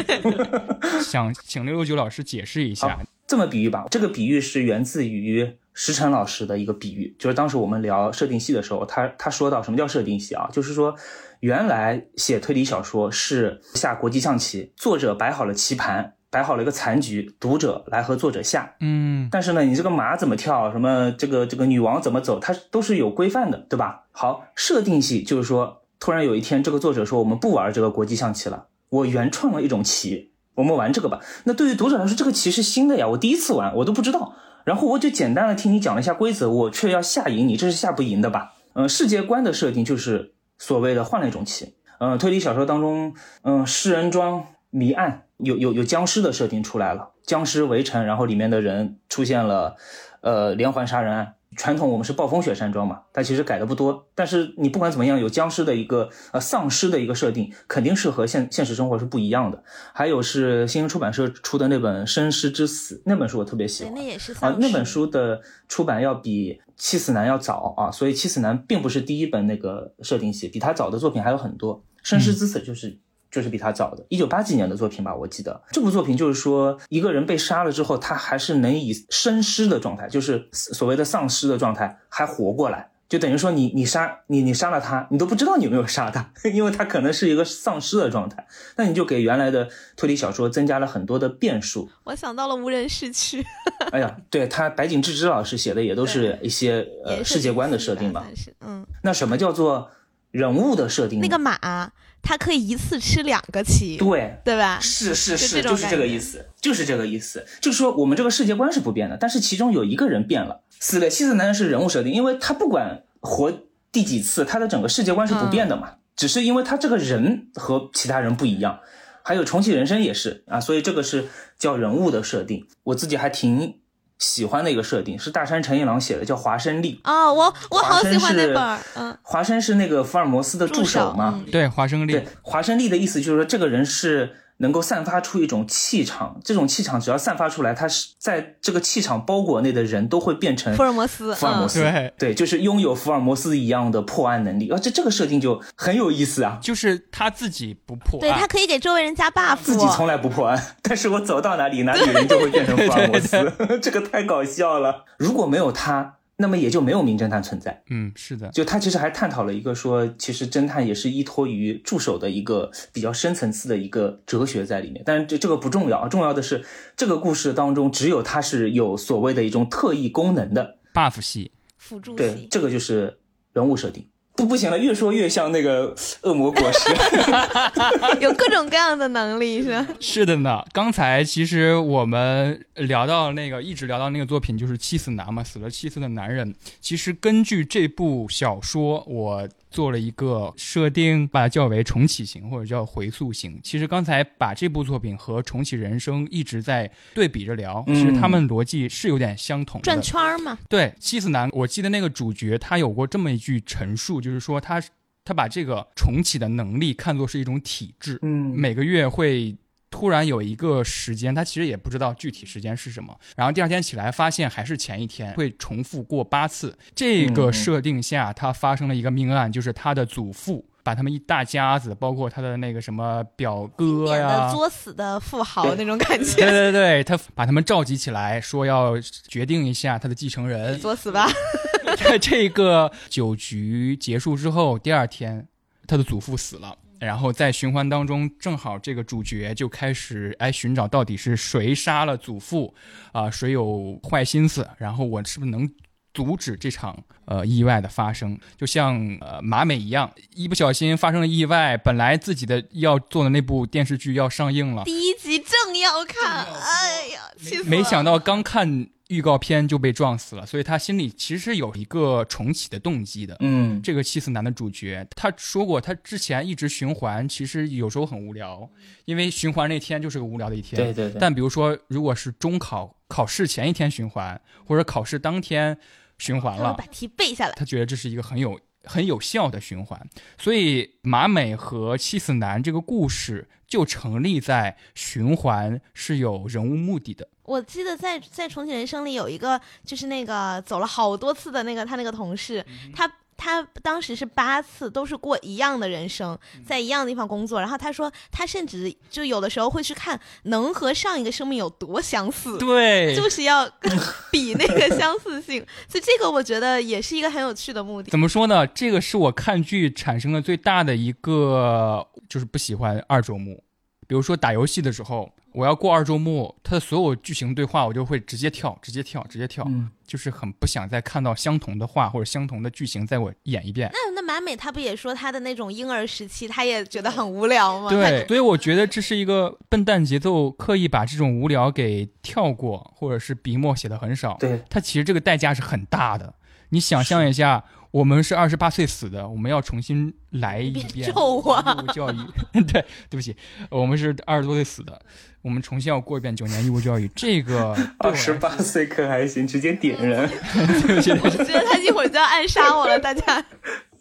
[laughs] 想请六六九老师解释一下。这么比喻吧，这个比喻是源自于石晨老师的一个比喻，就是当时我们聊设定系的时候，他他说到什么叫设定系啊？就是说，原来写推理小说是下国际象棋，作者摆好了棋盘，摆好了一个残局，读者来和作者下。嗯，但是呢，你这个马怎么跳，什么这个这个女王怎么走，它都是有规范的，对吧？好，设定系就是说，突然有一天，这个作者说我们不玩这个国际象棋了，我原创了一种棋，我们玩这个吧。那对于读者来说，这个棋是新的呀，我第一次玩，我都不知道。然后我就简单的听你讲了一下规则，我却要下赢你，这是下不赢的吧？嗯、世界观的设定就是所谓的换了一种棋。嗯、推理小说当中，嗯、诗人庄谜案有有有僵尸的设定出来了，僵尸围城，然后里面的人出现了，呃，连环杀人案。传统我们是暴风雪山庄嘛，它其实改的不多，但是你不管怎么样，有僵尸的一个呃丧尸的一个设定，肯定是和现现实生活是不一样的。还有是新星出版社出的那本《生尸之死》，那本书我特别喜，欢那也是啊，那本书的出版要比《七死男》要早啊，所以《七死男》并不是第一本那个设定系，比他早的作品还有很多，《生尸之死》就是。就是比他早的，一九八几年的作品吧，我记得这部作品就是说，一个人被杀了之后，他还是能以生尸的状态，就是所谓的丧尸的状态，还活过来。就等于说你你杀你你杀了他，你都不知道你有没有杀他，[laughs] 因为他可能是一个丧尸的状态。那你就给原来的推理小说增加了很多的变数。我想到了无人市区，[laughs] 哎呀，对他白井智之老师写的也都是一些呃世界观的设定吧。嗯，那什么叫做人物的设定呢？那个马它可以一次吃两个棋，对，对吧？是是，是就是这个意思，就是这个意思。就是说，我们这个世界观是不变的，但是其中有一个人变了。死了七次男人是人物设定，因为他不管活第几次，他的整个世界观是不变的嘛，只是因为他这个人和其他人不一样。还有重启人生也是啊，所以这个是叫人物的设定。我自己还挺喜欢的一个设定，是大山诚一郎写的，叫华生力。哦，我我好喜欢那华生是本儿，嗯，华生是那个福尔摩斯的助手嘛，嗯。对，华生利对，华生力的意思就是说，这个人是能够散发出一种气场，这种气场只要散发出来，他是在这个气场包裹内的人都会变成福尔摩斯，嗯，福尔摩斯，对。对，就是拥有福尔摩斯一样的破案能力。啊，这这个设定就很有意思啊。就是他自己不破案。对，他，可以给周围人加 buff，自己从来不破案，[laughs] 但是我走到哪里，哪里 [laughs] 人就会变成福尔摩斯，[laughs] 这个太搞笑了。如果没有他，那么也就没有名侦探存在。嗯，是的，就他其实还探讨了一个说，其实侦探也是依托于助手的一个比较深层次的一个哲学在里面。但是这这个不重要，重要的是这个故事当中只有他是有所谓的一种特异功能的。buff 系，辅助对，，这个就是人物设定。不不行了，越说越像那个恶魔果实。[laughs] [laughs] 有各种各样的能力，是吧？是的呢。刚才其实我们聊到那个，一直聊到那个作品，就是七死男嘛，死了七次的男人。其实根据这部小说，我做了一个设定，把它叫为重启型或者叫回溯型。其实刚才把这部作品和重启人生一直在对比着聊，其实他们逻辑是有点相同的。转圈儿嘛，对，七子男，我记得那个主角他有过这么一句陈述，就是说他他把这个重启的能力看作是一种体质，嗯每个月会突然有一个时间，他其实也不知道具体时间是什么，然后第二天起来发现还是前一天，会重复过八次。这个嗯设定下，他发生了一个命案，就是他的祖父。把他们一大家子，包括他的那个什么表哥呀的，作死的富豪那种感觉对觉，对对，他把他们召集起来，说要决定一下他的继承人。作死吧，[laughs] 在这个酒局结束之后，第二天，他的祖父死了。然后在循环当中，正好这个主角就开始哎寻找到底是谁杀了祖父，啊、谁有坏心思，然后我是不是能阻止这场呃意外的发生？就像呃马美一样，一不小心发生了意外，本来自己的要做的那部电视剧要上映了，第一集正要看，哎呀，气死了！没想到刚看预告片就被撞死了，所以他心里其实有一个重启的动机的。嗯，这个七死男的主角，他说过，他之前一直循环，其实有时候很无聊，因为循环那天就是个无聊的一天。对对对。但比如说，如果是中考考试前一天循环，或者考试当天循环了把，题背下来。他觉得这是一个很有很有效的循环。所以马美和七死男这个故事就成立在循环是有人物目的的。我记得在在重启人生里有一个，就是那个走了好多次的那个他那个同事，他他当时是八次都是过一样的人生，在一样的地方工作。然后他说他甚至就有的时候会去看能和上一个生命有多相似。[laughs] 对就是要 [laughs] 比那个相似性，所以这个我觉得也是一个很有趣的目的。怎么说呢？这个是我看剧产生的最大的一个，就是不喜欢二周目。比如说打游戏的时候，我要过二周目，它的所有剧情对话我就会直接跳，直接跳，直接跳，嗯就是很不想再看到相同的话或者相同的剧情在我演一遍。那那马美她不也说她的那种婴儿时期，她也觉得很无聊吗？对，所以我觉得这是一个笨蛋节奏，刻意把这种无聊给跳过，或者是笔墨写的很少。对，它其实这个代价是很大的。你想象一下，我们是二十八岁死的，我们要重新来一遍咒我义务教育。[laughs] 对，对不起，我们是二十多岁死的，我们重新要过一遍九年义务教育。这个二十八岁可还行，直接点人。[laughs] 对不起对不起我觉得他一会儿就要暗杀我了，大家。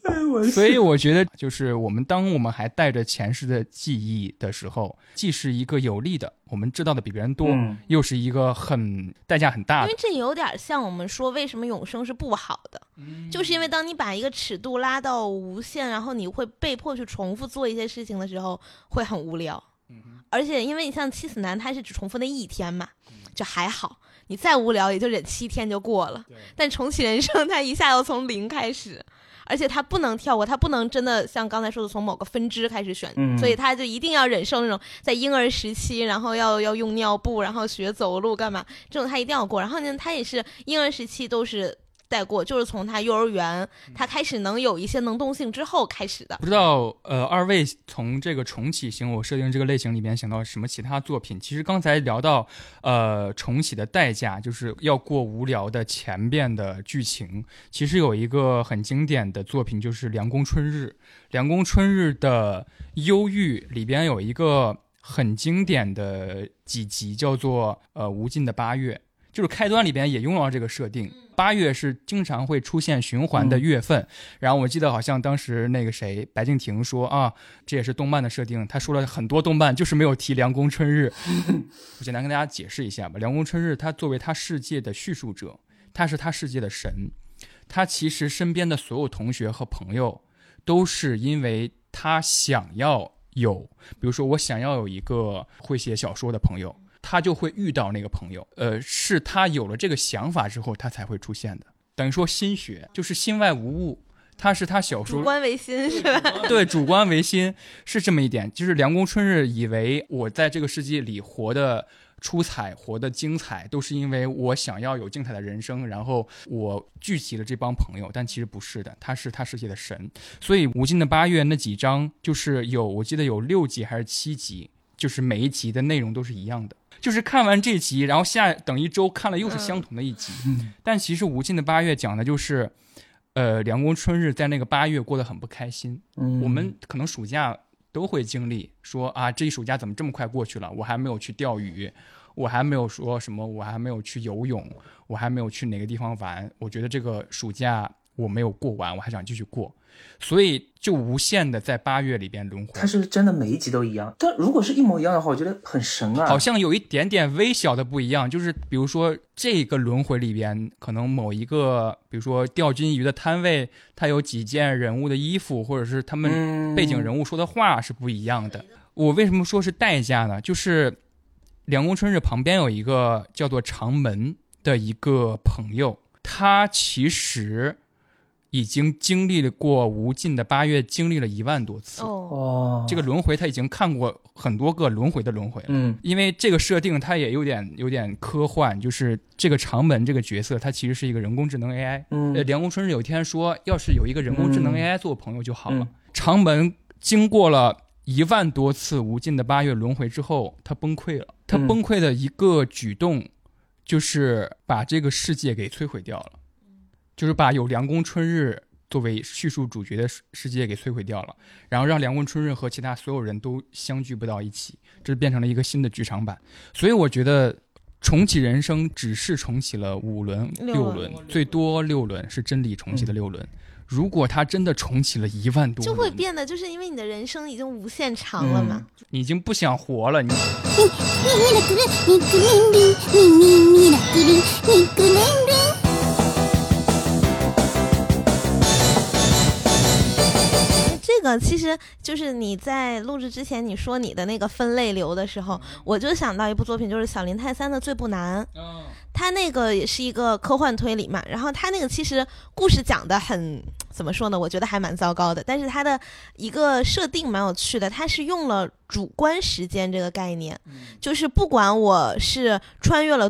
[laughs] 所以我觉得，就是我们当我们还带着前世的记忆的时候，既是一个有利的，我们知道的比别人多，嗯又是一个很代价很大的因为。这有点像我们说为什么永生是不好的，就是因为当你把一个尺度拉到无限，然后你会被迫去重复做一些事情的时候，会很无聊。而且因为你像七死男，他是只重复那一天嘛，就还好。你再无聊也就忍七天就过了。但重启人生，他一下要从零开始，而且他不能跳过，他不能真的像刚才说的从某个分支开始选，嗯所以他就一定要忍受那种在婴儿时期，然后要要用尿布，然后学走路干嘛，这种他一定要过。然后呢，他也是婴儿时期都是带过，就是从他幼儿园他开始能有一些能动性之后开始的。不知道呃，二位从这个重启型我设定这个类型里面想到什么其他作品？其实刚才聊到呃重启的代价，就是要过无聊的前边的剧情。其实有一个很经典的作品就是《凉宫春日》，《凉宫春日》的忧郁里边有一个很经典的几集，叫做呃无尽的八月。就是开端里边也用到这个设定，八月是经常会出现循环的月份，然后我记得好像当时那个谁白敬亭说啊，这也是动漫的设定。他说了很多动漫，就是没有提凉宫春日。[laughs] 我简单跟大家解释一下吧。凉宫春日他作为他世界的叙述者，他是他世界的神。他其实身边的所有同学和朋友，都是因为他想要有，比如说我想要有一个会写小说的朋友，他就会遇到那个朋友。呃，是他有了这个想法之后，他才会出现的。等于说心学就是心外无物，他是他小说主观唯心是吧？[laughs] 对，主观唯心是这么一点。就是梁公春日以为我在这个世界里活的出彩、活得精彩，都是因为我想要有精彩的人生，然后我聚集了这帮朋友。但其实不是的，他是他世界的神。所以《无尽的八月》那几章就是有，我记得有六集还是七集，就是每一集的内容都是一样的。就是看完这集，然后下等一周看了又是相同的一集。但其实《无尽的八月》讲的就是，呃，凉宫春日在那个八月过得很不开心。嗯我们可能暑假都会经历，说啊，这一暑假怎么这么快过去了？我还没有去钓鱼，我还没有说什么，我还没有去游泳，我还没有去哪个地方玩。我觉得这个暑假我没有过完，我还想继续过，所以就无限的在八月里边轮回它。是真的每一集都一样，但如果是一模一样的话，我觉得很神啊。好像有一点点微小的不一样，就是比如说这个轮回里边，可能某一个，比如说钓金鱼的摊位，它有几件人物的衣服，或者是他们嗯背景人物说的话是不一样的。我为什么说是代价呢？就是梁宫春日旁边有一个叫做长门的一个朋友，他其实已经经历过无尽的八月，经历了一万多次。哦，哦，这个轮回他已经看过很多个轮回的轮回了。嗯因为这个设定它也有点有点科幻，就是这个长门这个角色，他其实是一个人工智能 AI。嗯呃，凉宫春日有一天说，要是有一个人工智能嗯 AI 做朋友就好了。嗯长门经过了一万多次无尽的八月轮回之后，他崩溃了。他嗯崩溃的一个举动，就是把这个世界给摧毁掉了，就是把有凉宫春日作为叙述主角的世世界给摧毁掉了，然后让凉宫春日和其他所有人都相聚不到一起，这变成了一个新的剧场版。所以我觉得。重启人生只是重启了五轮、六六轮轮，最多六轮是真理重启的六轮。如果他真的重启了一万多，就会变得就是因为你的人生已经无限长了嘛。你已经不想活了，你这个其实就是你在录制之前你说你的那个分类流的时候，我就想到一部作品，就是小林泰三的《最不难》。他那个也是一个科幻推理嘛，然后他那个其实故事讲的很怎么说呢？我觉得还蛮糟糕的，但是他的一个设定蛮有趣的，他是用了主观时间这个概念，就是不管我是穿越了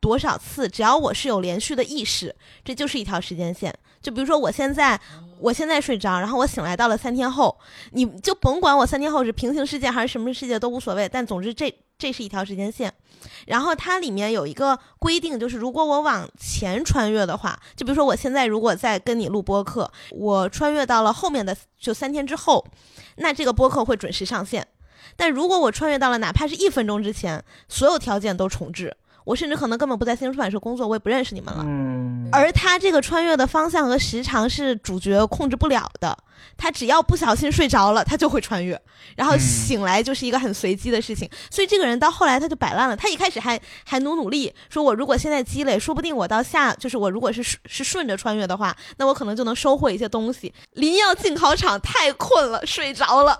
多少次，只要我是有连续的意识，这就是一条时间线。就比如说我现在，我现在睡着，然后我醒来到了三天后，你就甭管我三天后是平行世界还是什么世界都无所谓，但总之这这是一条时间线。然后它里面有一个规定，就是如果我往前穿越的话，就比如说我现在如果在跟你录播客，我穿越到了后面的就三天之后，那这个播客会准时上线。但如果我穿越到了哪怕是一分钟之前，所有条件都重置，我甚至可能根本不在新闻出版社工作，我也不认识你们了。嗯，而他这个穿越的方向和时长是主角控制不了的，他只要不小心睡着了，他就会穿越，然后嗯醒来就是一个很随机的事情。所以这个人到后来他就摆烂了，他一开始还还努努力，说我如果现在积累，说不定我到下就是我如果是是顺着穿越的话，那我可能就能收获一些东西。临要进考场太困了，睡着了，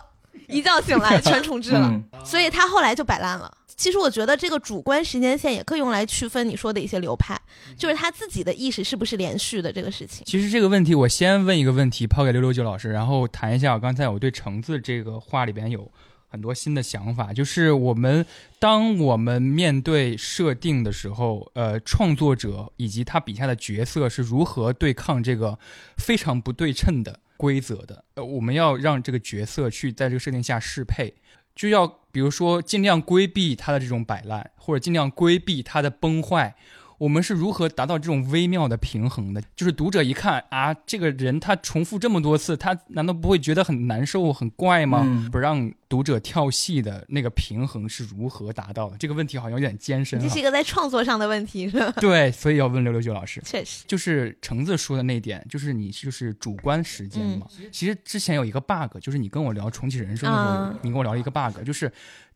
一觉醒来全重置了。嗯所以他后来就摆烂了。其实我觉得这个主观时间线也可以用来区分你说的一些流派，就是他自己的意识是不是连续的这个事情。其实这个问题，我先问一个问题，抛给六六九老师，然后谈一下我刚才我对橙子这个话里边有很多新的想法，就是我们当我们面对设定的时候，呃，创作者以及他笔下的角色是如何对抗这个非常不对称的规则的？呃，我们要让这个角色去在这个设定下适配，就要比如说尽量规避他的这种摆烂，或者尽量规避他的崩坏。我们是如何达到这种微妙的平衡的？就是读者一看啊，这个人他重复这么多次，他难道不会觉得很难受、很怪吗？嗯不让读者跳戏的那个平衡是如何达到的？这个问题好像有点艰深啊这是。一个在创作上的问题，是吧？[laughs] 对，所以要问六六九老师。确实，就是橙子说的那点，就是你就是主观时间嘛。其实之前有一个 bug，就是你跟我聊重启人生的时候，嗯你跟我聊了一个 bug，就是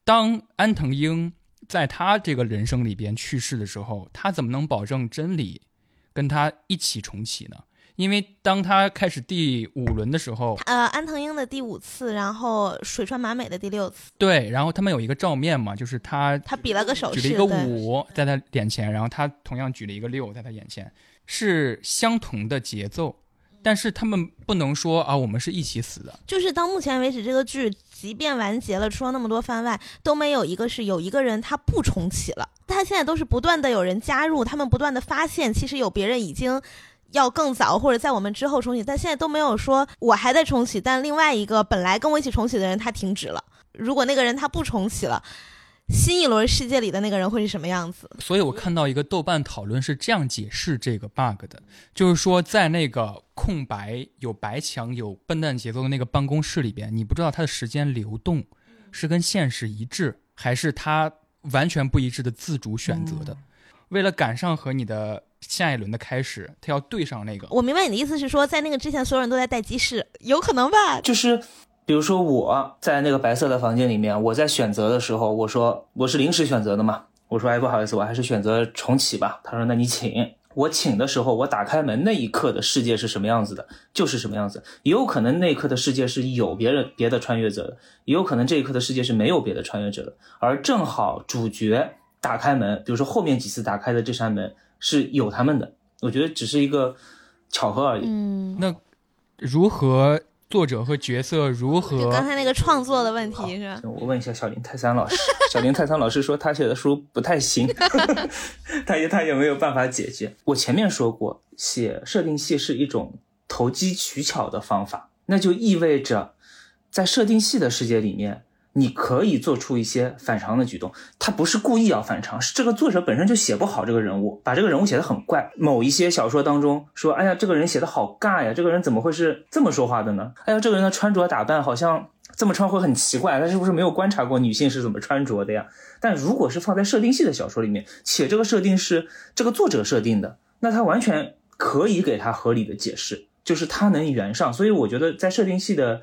当安藤英在他这个人生里边去世的时候，他怎么能保证真理跟他一起重启呢？因为当他开始第五轮的时候，呃，安藤英的第五次，然后水川麻美的第六次，对，然后他们有一个照面嘛，就是他他比了个手势，举了一个五在他眼前，然后他同样举了一个六在他眼前，是相同的节奏，但是他们不能说啊，我们是一起死的。就是到目前为止，这个剧即便完结了，出了那么多番外，都没有一个是有一个人他不重启了。他现在都是不断的有人加入，他们不断的发现，其实有别人已经要更早或者在我们之后重启，但现在都没有说我还在重启，但另外一个本来跟我一起重启的人他停止了。如果那个人他不重启了，新一轮世界里的那个人会是什么样子？所以我看到一个豆瓣讨论是这样解释这个 bug 的，就是说在那个空白、有白墙、有笨蛋节奏的那个办公室里边，你不知道它的时间流动是跟现实一致，还是它完全不一致的自主选择的。为了赶上和你的下一轮的开始，他要对上那个。我明白你的意思是说，在那个之前所有人都在待机室，有可能吧？就是比如说我在那个白色的房间里面，我在选择的时候，我说我是临时选择的嘛，我说哎不好意思，我还是选择重启吧。他说那你请。我请的时候，我打开门那一刻的世界是什么样子的，就是什么样子。也有可能那一刻的世界是有别人别的穿越者的，也有可能这一刻的世界是没有别的穿越者的。而正好主角打开门，比如说后面几次打开的这扇门是有他们的，我觉得只是一个巧合而已。嗯，那如何作者和角色如就何刚才那个创作的问题是吧？我问一下小林泰三老师，[laughs] 小林泰三老师说他写的书不太行，[laughs] 他也他也没有办法解决。我前面说过，写设定系是一种投机取巧的方法，那就意味着在设定系的世界里面，你可以做出一些反常的举动。他不是故意要反常，是这个作者本身就写不好这个人物，把这个人物写得很怪。某一些小说当中说，哎呀，这个人写的好尬呀，这个人怎么会是这么说话的呢？哎呀，这个人的穿着打扮好像这么穿会很奇怪，他是不是没有观察过女性是怎么穿着的呀？但如果是放在设定系的小说里面，且这个设定是这个作者设定的，那他完全可以给他合理的解释，就是他能圆上。所以我觉得在设定系的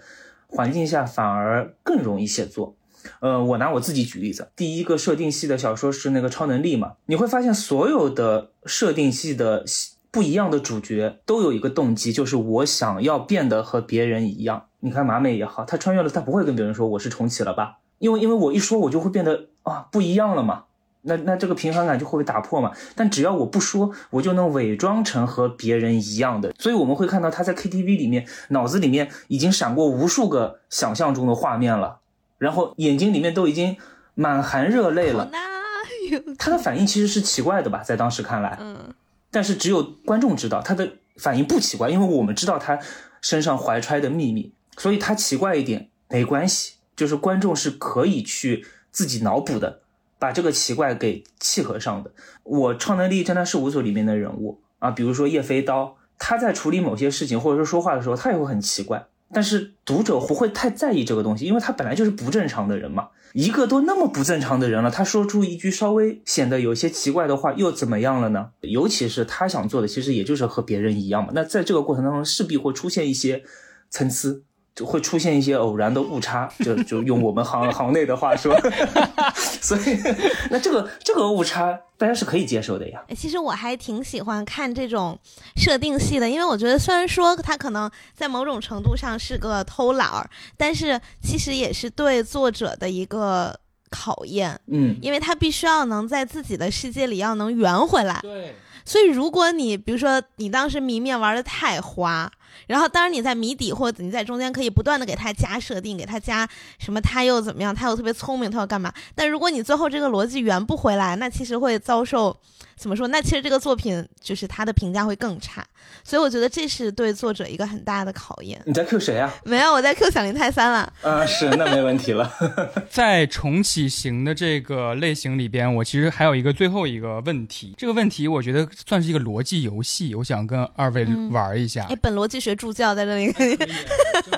环境下反而更容易写作。呃，我拿我自己举例子，第一个设定系的小说是那个超能力嘛，你会发现所有的设定系的不一样的主角都有一个动机，就是我想要变得和别人一样。你看马美也好，她穿越了，她不会跟别人说我是重启了吧？因为因为我一说，我就会变得啊不一样了嘛。那那这个平衡感就会被打破嘛。但只要我不说，我就能伪装成和别人一样的。所以我们会看到他在 KTV 里面，脑子里面已经闪过无数个想象中的画面了，然后眼睛里面都已经满含热泪了。他的反应其实是奇怪的吧，在当时看来，嗯，但是只有观众知道他的反应不奇怪，因为我们知道他身上怀揣的秘密，所以他奇怪一点没关系，就是观众是可以去自己脑补的，把这个奇怪给契合上的。我超能力侦探事务所里面的人物啊，比如说叶飞刀，他在处理某些事情或者说说话的时候，他也会很奇怪。但是读者不会太在意这个东西，因为他本来就是不正常的人嘛。一个都那么不正常的人了，他说出一句稍微显得有些奇怪的话，又怎么样了呢？尤其是他想做的，其实也就是和别人一样嘛。那在这个过程当中，势必会出现一些参差，就会出现一些偶然的误差，就就用我们行 [laughs] 行内的话说，[laughs] 所以那这个这个误差大家是可以接受的呀。哎其实我还挺喜欢看这种设定系的，因为我觉得虽然说它可能在某种程度上是个偷懒儿，但是其实也是对作者的一个考验，嗯，因为他必须要能在自己的世界里要能圆回来。对，所以，如果你比如说你当时谜面玩的太花，然后当然你在谜底或者你在中间可以不断的给他加设定，给他加什么他又怎么样，他又特别聪明，他要干嘛？但如果你最后这个逻辑圆不回来，那其实会遭受怎么说？那其实这个作品就是他的评价会更差。所以我觉得这是对作者一个很大的考验。你在 Q 谁啊？没有，我在 Q 小林泰三了。啊，是，那没问题了。[laughs] 在重启型的这个类型里边，我其实还有一个最后一个问题，这个问题我觉得算是一个逻辑游戏，我想跟二位嗯玩一下。哎，本逻辑学助教在这里。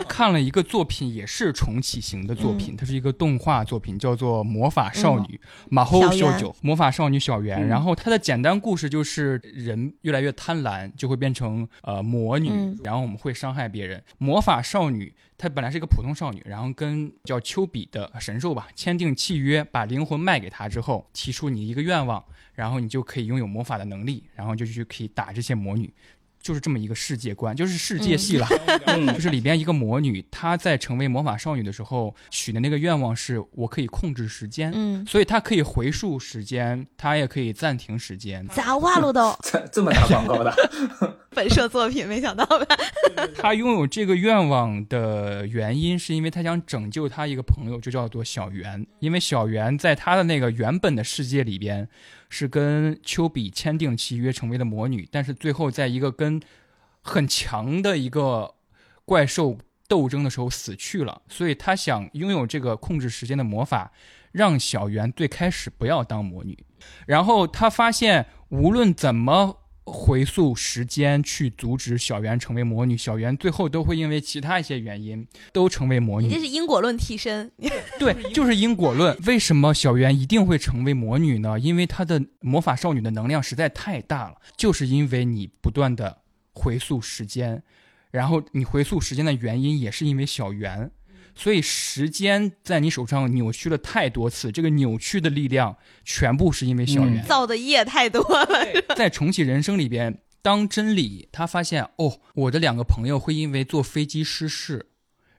看了一个作品，也是重启型的作品，它是一个动画作品，叫做《魔法少女》马后秀小九魔法少女小圆。嗯然后它的简单故事就是人越来越贪婪，就会变成呃魔女，嗯然后我们会伤害别人。魔法少女她本来是一个普通少女，然后跟叫丘比的神兽吧签订契约，把灵魂卖给他之后，提出你一个愿望，然后你就可以拥有魔法的能力，然后就去可以打这些魔女。就是这么一个世界观，就是世界系了。[laughs] 嗯就是里边一个魔女，她在成为魔法少女的时候许的那个愿望是我可以控制时间，嗯，所以她可以回溯时间，她也可以暂停时间。咋话了都 [laughs] 这这么打广告的，[laughs] 本社作品，没想到吧？她拥有这个愿望的原因，是因为她想拯救她一个朋友，就叫做小圆。因为小圆在她的那个原本的世界里边，是跟丘比签订契约，成为了魔女，但是最后在一个跟很强的一个怪兽斗争的时候死去了，所以他想拥有这个控制时间的魔法，让小圆最开始不要当魔女。然后他发现，无论怎么回溯时间去阻止小圆成为魔女，小圆最后都会因为其他一些原因都成为魔女。你这是因果论替身。[laughs] 对，就是因果论。为什么小圆一定会成为魔女呢？因为她的魔法少女的能量实在太大了，就是因为你不断的回溯时间，然后你回溯时间的原因也是因为小圆，所以时间在你手上扭曲了太多次，这个扭曲的力量全部是因为小圆。造的业太多了。在重启人生里边，当真理他发现哦，我的两个朋友会因为坐飞机失事，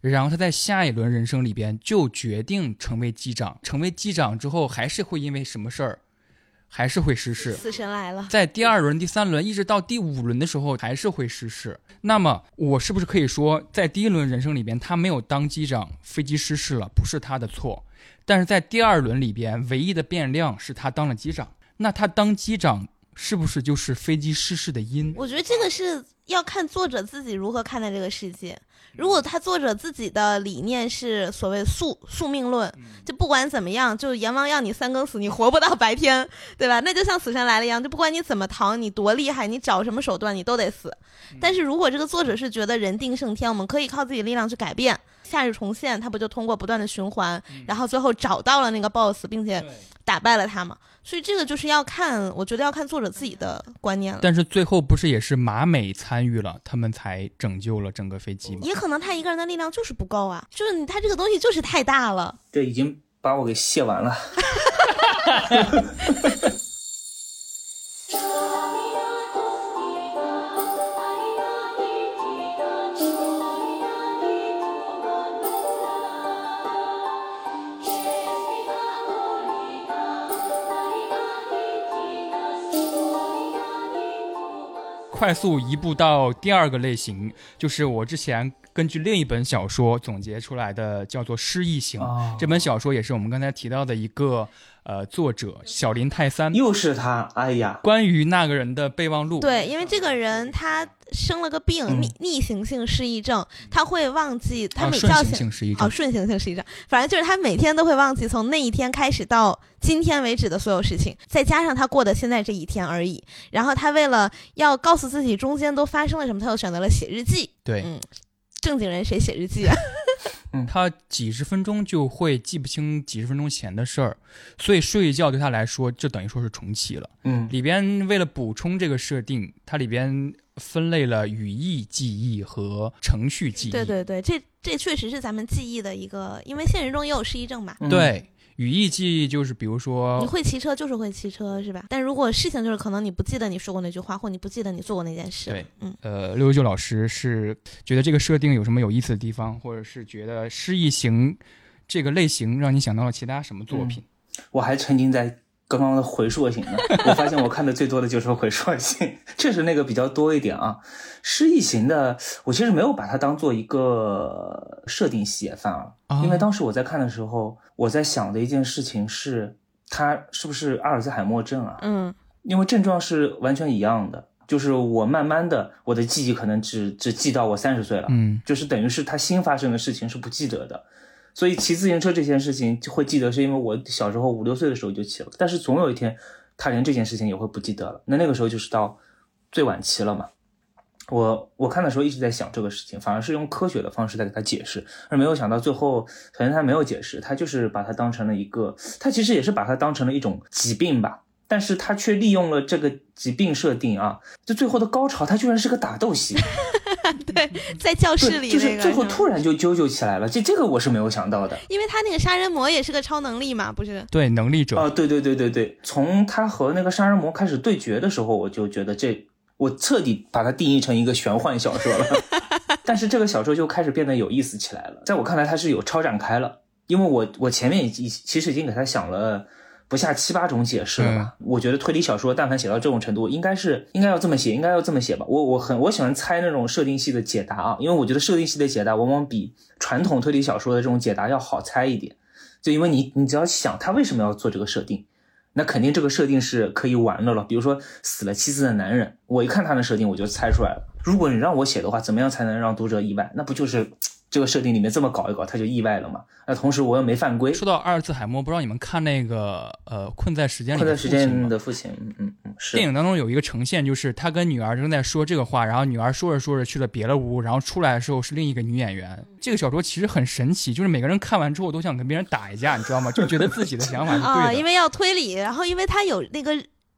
然后他在下一轮人生里边就决定成为机长。成为机长之后，还是会因为什么事儿，还是会失事。死神来了，在第二轮、第三轮，一直到第五轮的时候，还是会失事。那么，我是不是可以说，在第一轮人生里边，他没有当机长，飞机失事了，不是他的错。但是在第二轮里边，唯一的变量是他当了机长。那他当机长，是不是就是飞机失事的因？我觉得这个是要看作者自己如何看待这个世界。如果他作者自己的理念是所谓宿宿命论，就不管怎么样，就阎王要你三更死，你活不到白天，[laughs] 对吧？那就像死神来了一样，就不管你怎么逃，你多厉害，你找什么手段，你都得死。但是如果这个作者是觉得人定胜天，我们可以靠自己力量去改变，夏日重现，他不就通过不断的循环，然后最后找到了那个 boss，并且打败了他嘛？所以这个就是要看，我觉得要看作者自己的观念了。但是最后不是也是马美参与了，他们才拯救了整个飞机吗？也可能他一个人的力量就是不够啊，就是他这个东西就是太大了。这已经把我给卸完了。[laughs] 快速移步到第二个类型，就是我之前根据另一本小说总结出来的，叫做失忆型。哦这本小说也是我们刚才提到的一个呃作者小林泰三，又是他，哎呀，关于那个人的备忘录。对，因为这个人他生了个病，嗯逆逆行性失忆症，他会忘记他啊，顺行每觉醒。哦，性失忆症。顺行性失忆症，反正就是他每天都会忘记从那一天开始到今天为止的所有事情，再加上他过的现在这一天而已。然后他为了要告诉自己中间都发生了什么，他又选择了写日记。对，嗯，正经人谁写日记啊？他几十分钟就会记不清几十分钟前的事儿，所以睡一觉对他来说，就等于说是重启了。嗯，里边为了补充这个设定，它里边分类了语义记忆和程序记忆。对对对，这这确实是咱们记忆的一个，因为现实中也有失忆症嘛。嗯，对语义记忆就是比如说你会骑车就是会骑车是吧？但如果事情就是可能你不记得你说过那句话，或你不记得你做过那件事。对，嗯，呃，六九老师是觉得这个设定有什么有意思的地方，或者是觉得失忆型这个类型让你想到了其他什么作品？我还曾经在刚刚的回溯型的，我发现我看的最多的就是回溯型，确实那个比较多一点啊。失忆型的，我其实没有把它当做一个设定系反而，啊因为当时我在看的时候，我在想的一件事情是，他是不是阿尔兹海默症啊？嗯因为症状是完全一样的，就是我慢慢的，我的记忆可能只只记到我三十岁了，嗯，就是等于是他新发生的事情是不记得的，所以骑自行车这件事情就会记得，是因为我小时候五六岁的时候就骑了，但是总有一天他连这件事情也会不记得了，那那个时候就是到最晚期了嘛。我我看的时候一直在想这个事情，反而是用科学的方式在给他解释，而没有想到最后可能他没有解释，他就是把它当成了一个，他其实也是把它当成了一种疾病吧，但是他却利用了这个疾病设定啊，就最后的高潮，他居然是个打斗戏，[laughs] 对，在教室对，里就是最后突然就啾啾起来了，这这个我是没有想到的。因为他那个杀人魔也是个超能力嘛，不是？对，能力者。啊，对对对对对，从他和那个杀人魔开始对决的时候，我就觉得这我彻底把它定义成一个玄幻小说了。[laughs] 但是这个小说就开始变得有意思起来了，在我看来它是有超展开了，因为我我前面已经其实已经给他想了。不下七八种解释了吧？我觉得推理小说但凡写到这种程度，应该是应该要这么写，应该要这么写吧。我我很我喜欢猜那种设定系的解答啊，因为我觉得设定系的解答往往比传统推理小说的这种解答要好猜一点。就因为你你只要想他为什么要做这个设定，那肯定这个设定是可以玩的了。比如说死了妻子的男人，我一看他的设定我就猜出来了。如果你让我写的话，怎么样才能让读者意外？那不就是这个设定里面这么搞一搞，他就意外了嘛？那同时我又没犯规，说到阿尔兹海默，不知道你们看那个呃《困在时间里困在时的父亲》吗？间的父亲，嗯嗯嗯，是电影当中有一个呈现，就是他跟女儿正在说这个话，然后女儿说着说着去了别的屋，然后出来的时候是另一个女演员。这个小说其实很神奇，就是每个人看完之后都想跟别人打一架，你知道吗？就觉得自己的想法是啊，对的。[laughs] 因为要推理，然后因为他有那个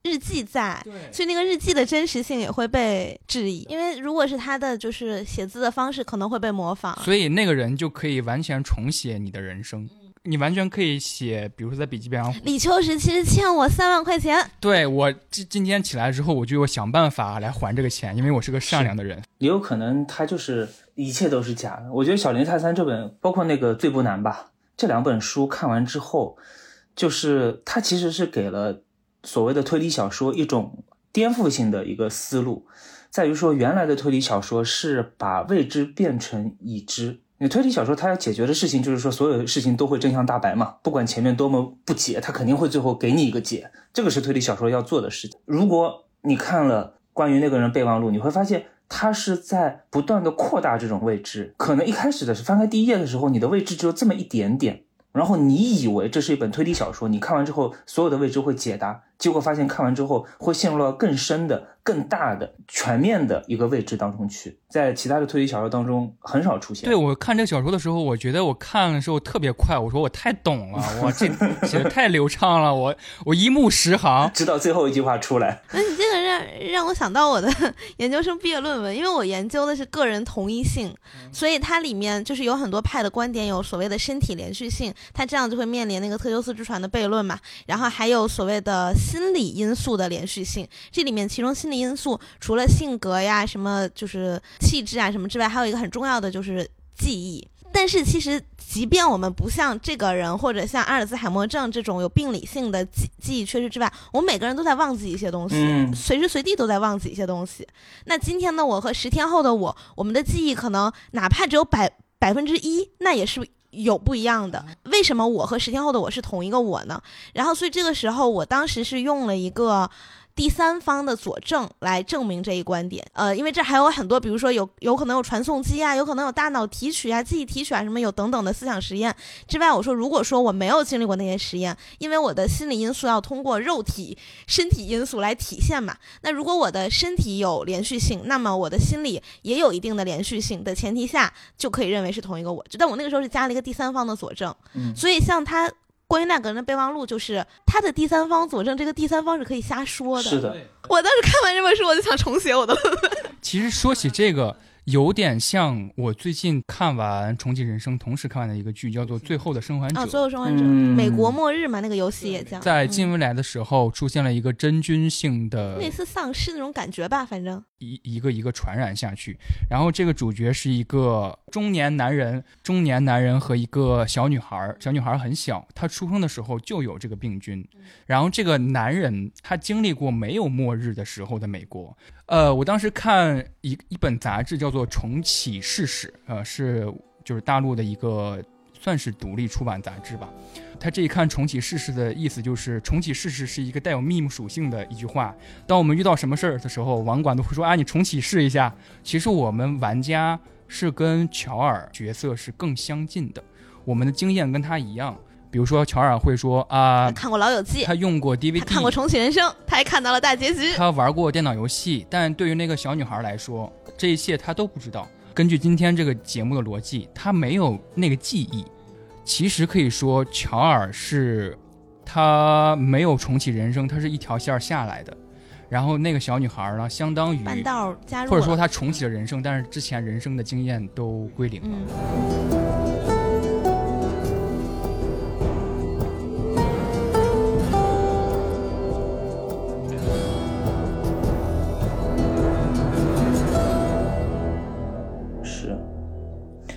日记在，所以那个日记的真实性也会被质疑。因为如果是他的就是写字的方式，可能会被模仿。所以那个人就可以完全重写你的人生，你完全可以写，比如说在笔记本上，李秋实其实欠我三万块钱，对我今今天起来之后，我就有想办法来还这个钱，因为我是个善良的人。也 [laughs] 有可能他就是一切都是假的。我觉得《小林泰三》这本，包括那个《最不难》吧，这两本书看完之后，就是他其实是给了所谓的推理小说一种颠覆性的一个思路，在于说原来的推理小说是把未知变成已知。你推理小说它要解决的事情就是说所有事情都会真相大白嘛，不管前面多么不解，它肯定会最后给你一个解，这个是推理小说要做的事情。如果你看了关于那个人备忘录，你会发现他是在不断的扩大这种未知。可能一开始的是翻开第一页的时候，你的未知只有这么一点点，然后你以为这是一本推理小说，你看完之后所有的未知会解答，结果发现看完之后会陷入到更深的、更大的、全面的一个未知当中去，在其他的推理小说当中很少出现。对我看这个小说的时候，我觉得我看的时候特别快，我说我太懂了，我这 [laughs] 写的太流畅了，我我一目十行。直到最后一句话出来，那你这个让让我想到我的 [laughs] 研究生毕业论文，因为我研究的是个人同一性，所以它里面就是有很多派的观点，有所谓的身体连续性，它这样就会面临那个特修斯之船的悖论嘛，然后还有所谓的心理因素的连续性，这里面其中心理因素除了性格呀、什么就是气质啊什么之外，还有一个很重要的就是记忆。但是其实，即便我们不像这个人或者像阿尔兹海默症这种有病理性的记记忆缺失之外，我们每个人都在忘记一些东西，嗯随时随地都在忘记一些东西。那今天的我和十天后的我，我们的记忆可能哪怕只有百百分之一，那也是有不一样的。为什么我和十天后的我是同一个我呢？然后，所以这个时候，我当时是用了一个。第三方的佐证来证明这一观点，呃，因为这还有很多，比如说有有可能有传送机啊，有可能有大脑提取啊、记忆提取啊，什么有等等的思想实验之外，我说如果说我没有经历过那些实验，因为我的心理因素要通过肉体、身体因素来体现嘛，那如果我的身体有连续性，那么我的心理也有一定的连续性的前提下，就可以认为是同一个我。但我那个时候是加了一个第三方的佐证，嗯所以像他。关于那个人的备忘录，就是他的第三方佐证，这个第三方是可以瞎说的。是的，我当时看完这本书，我就想重写我的论文。其实说起这个，有点像我最近看完《重启人生》，同时看完的一个剧，叫做《最后的生还者》。啊，最后生还者，嗯美国末日嘛，那个游戏也叫。在嗯近未来的时候，出现了一个真菌性的类似丧尸那种感觉吧，反正一一个一个传染下去。然后这个主角是一个中年男人，中年男人和一个小女孩儿，小女孩儿很小，她出生的时候就有这个病菌。然后这个男人他经历过没有末日的时候的美国。呃，我当时看一一本杂志叫做《重启事史》，呃，是就是大陆的一个算是独立出版杂志吧。他这一看“重启事实”的意思就是，重启事实是一个带有秘密属性的一句话。当我们遇到什么事儿的时候，网管都会说啊，你重启试一下。其实我们玩家是跟乔尔角色是更相近的，我们的经验跟他一样。比如说，乔尔会说啊，看过《老友记》，他用过 DVD，他看过《重启人生》，他还看到了大结局。他玩过电脑游戏，但对于那个小女孩来说，这一切他都不知道。根据今天这个节目的逻辑，他没有那个记忆。其实可以说，乔尔是他没有重启人生，他是一条线下来的。然后那个小女孩呢，相当于半道加入了，或者说她重启了人生，但是之前人生的经验都归零了。嗯，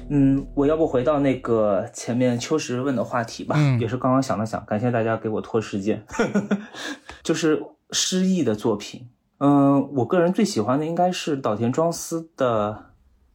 嗯，我要不回到那个前面秋实问的话题吧，嗯。也是刚刚想了想，感谢大家给我拖时间，[laughs] 就是失意的作品。嗯，我个人最喜欢的应该是岛田庄司的《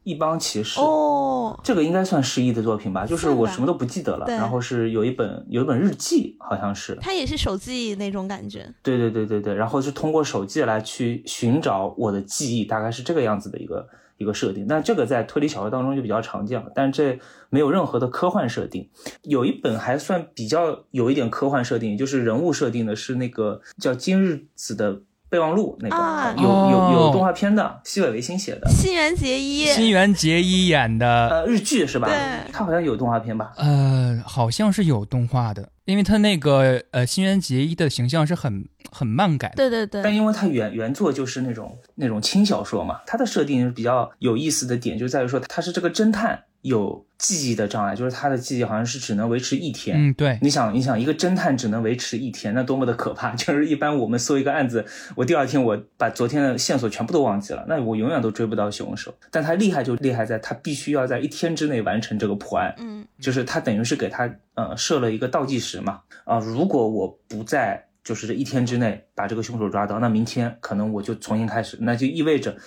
一帮骑士》哦，这个应该算失意的作品吧，就是我什么都不记得了，然后是有一本有一本日记，好像是，他也是手记那种感觉。对对对对对，然后是通过手记来去寻找我的记忆，大概是这个样子的一个一个设定。但这个在推理小说当中就比较常见了，但这没有任何的科幻设定。有一本还算比较有一点科幻设定，就是人物设定的是那个叫今日子的备忘录那个，啊有有哦有动画片的，西尾维新写的，新垣结衣，新垣结衣演的，呃，日剧是吧？对他好像有动画片吧？呃，好像是有动画的，因为他那个呃新垣结衣的形象是很很漫改的。对对对，但因为他原原作就是那种那种轻小说嘛，他的设定比较有意思的点就在于说，他是这个侦探有记忆的障碍，就是他的记忆好像是只能维持一天。嗯，对，你想，你想，一个侦探只能维持一天，那多么的可怕！[laughs] 就是一般我们搜一个案子，我第二天我把昨天的线索全部都忘记了，那我永远都追不到凶手。但他厉害就厉害在，他必须要在一天之内完成这个破案。嗯，就是他等于是给他呃设了一个倒计时嘛，啊、如果我不在就是这一天之内把这个凶手抓到，那明天可能我就重新开始，那就意味着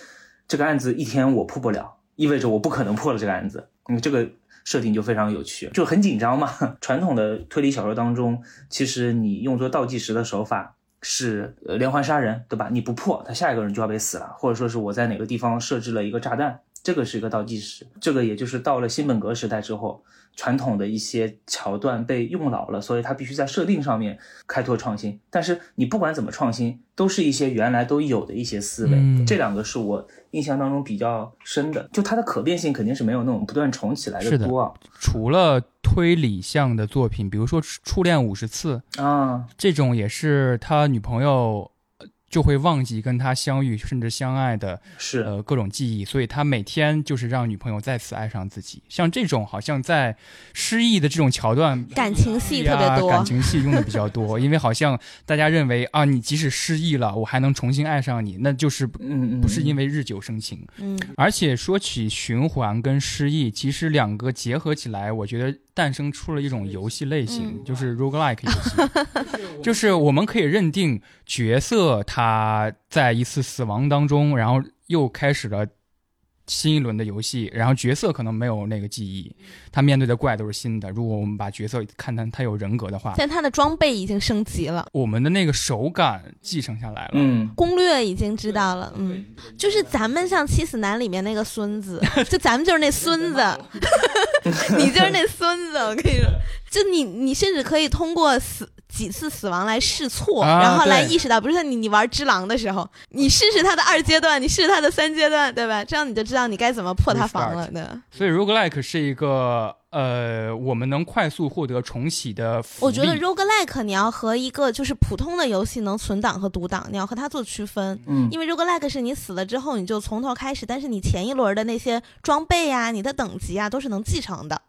这个案子一天我破不了，意味着我不可能破了这个案子。嗯，这个设定就非常有趣，就很紧张嘛。[laughs] 传统的推理小说当中，其实你用作倒计时的手法。是连环杀人，对吧？你不破，他下一个人就要被死了，或者说是我在哪个地方设置了一个炸弹，这个是一个倒计时。这个也就是到了新本格时代之后，传统的一些桥段被用老了，所以它必须在设定上面开拓创新。但是你不管怎么创新，都是一些原来都有的一些思维。嗯这两个是我印象当中比较深的，就它的可变性肯定是没有那种不断重起来的多啊。除了推理向的作品，比如说《初恋五十次》啊，这种，也是他女朋友呃就会忘记跟他相遇甚至相爱的是，呃各种记忆，所以他每天就是让女朋友再次爱上自己。像这种好像在失忆的这种桥段，感情戏特别多感情戏用的比较多，[laughs] 因为好像大家认为啊，你即使失忆了，我还能重新爱上你，那就是嗯嗯，不是因为为日久生情。嗯，而且说起循环跟失忆，其实两个结合起来，我觉得诞生出了一种游戏类型，嗯就是 roguelike 游戏，[laughs] 就是我们可以认定角色他在一次死亡当中，然后又开始了。新一轮的游戏，然后角色可能没有那个记忆，他面对的怪都是新的。如果我们把角色看他他有人格的话，但他的装备已经升级了。我们的那个手感继承下来了。嗯，攻略已经知道了，嗯，就是咱们像《七死男》里面那个孙子，[laughs] 就咱们就是那孙子，[laughs] 你就是那孙子，我跟你说，就你你甚至可以通过死几次死亡来试错，啊然后来意识到，比如说你你玩只狼的时候，你试试他的二阶段，你试试他的三阶段，对吧？这样你就知道你该怎么破他防了，对。所以 roguelike 是一个呃，我们能快速获得重启的福利。我觉得 roguelike 你要和一个就是普通的游戏能存档和读档，你要和它做区分。嗯，因为 roguelike 是你死了之后你就从头开始，但是你前一轮的那些装备呀、你的等级啊都是能继承的。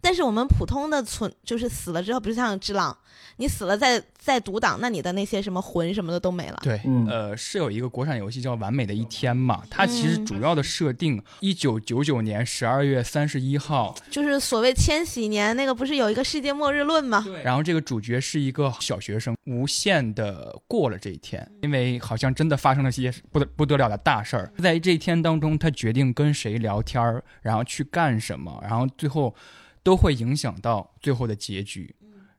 但是我们普通的存就是死了之后，比如像只狼，你死了再再读档，那你的那些什么魂什么的都没了。对，嗯呃，是有一个国产游戏叫《完美的一天》嘛，它其实嗯主要的设定，一九九九年十二月三十一号，就是所谓千禧年那个不是有一个世界末日论吗？然后这个主角是一个小学生，无限的过了这一天，因为好像真的发生了些不得不得了的大事儿。在这一天当中，他决定跟谁聊天儿，然后去干什么，然后最后都会影响到最后的结局。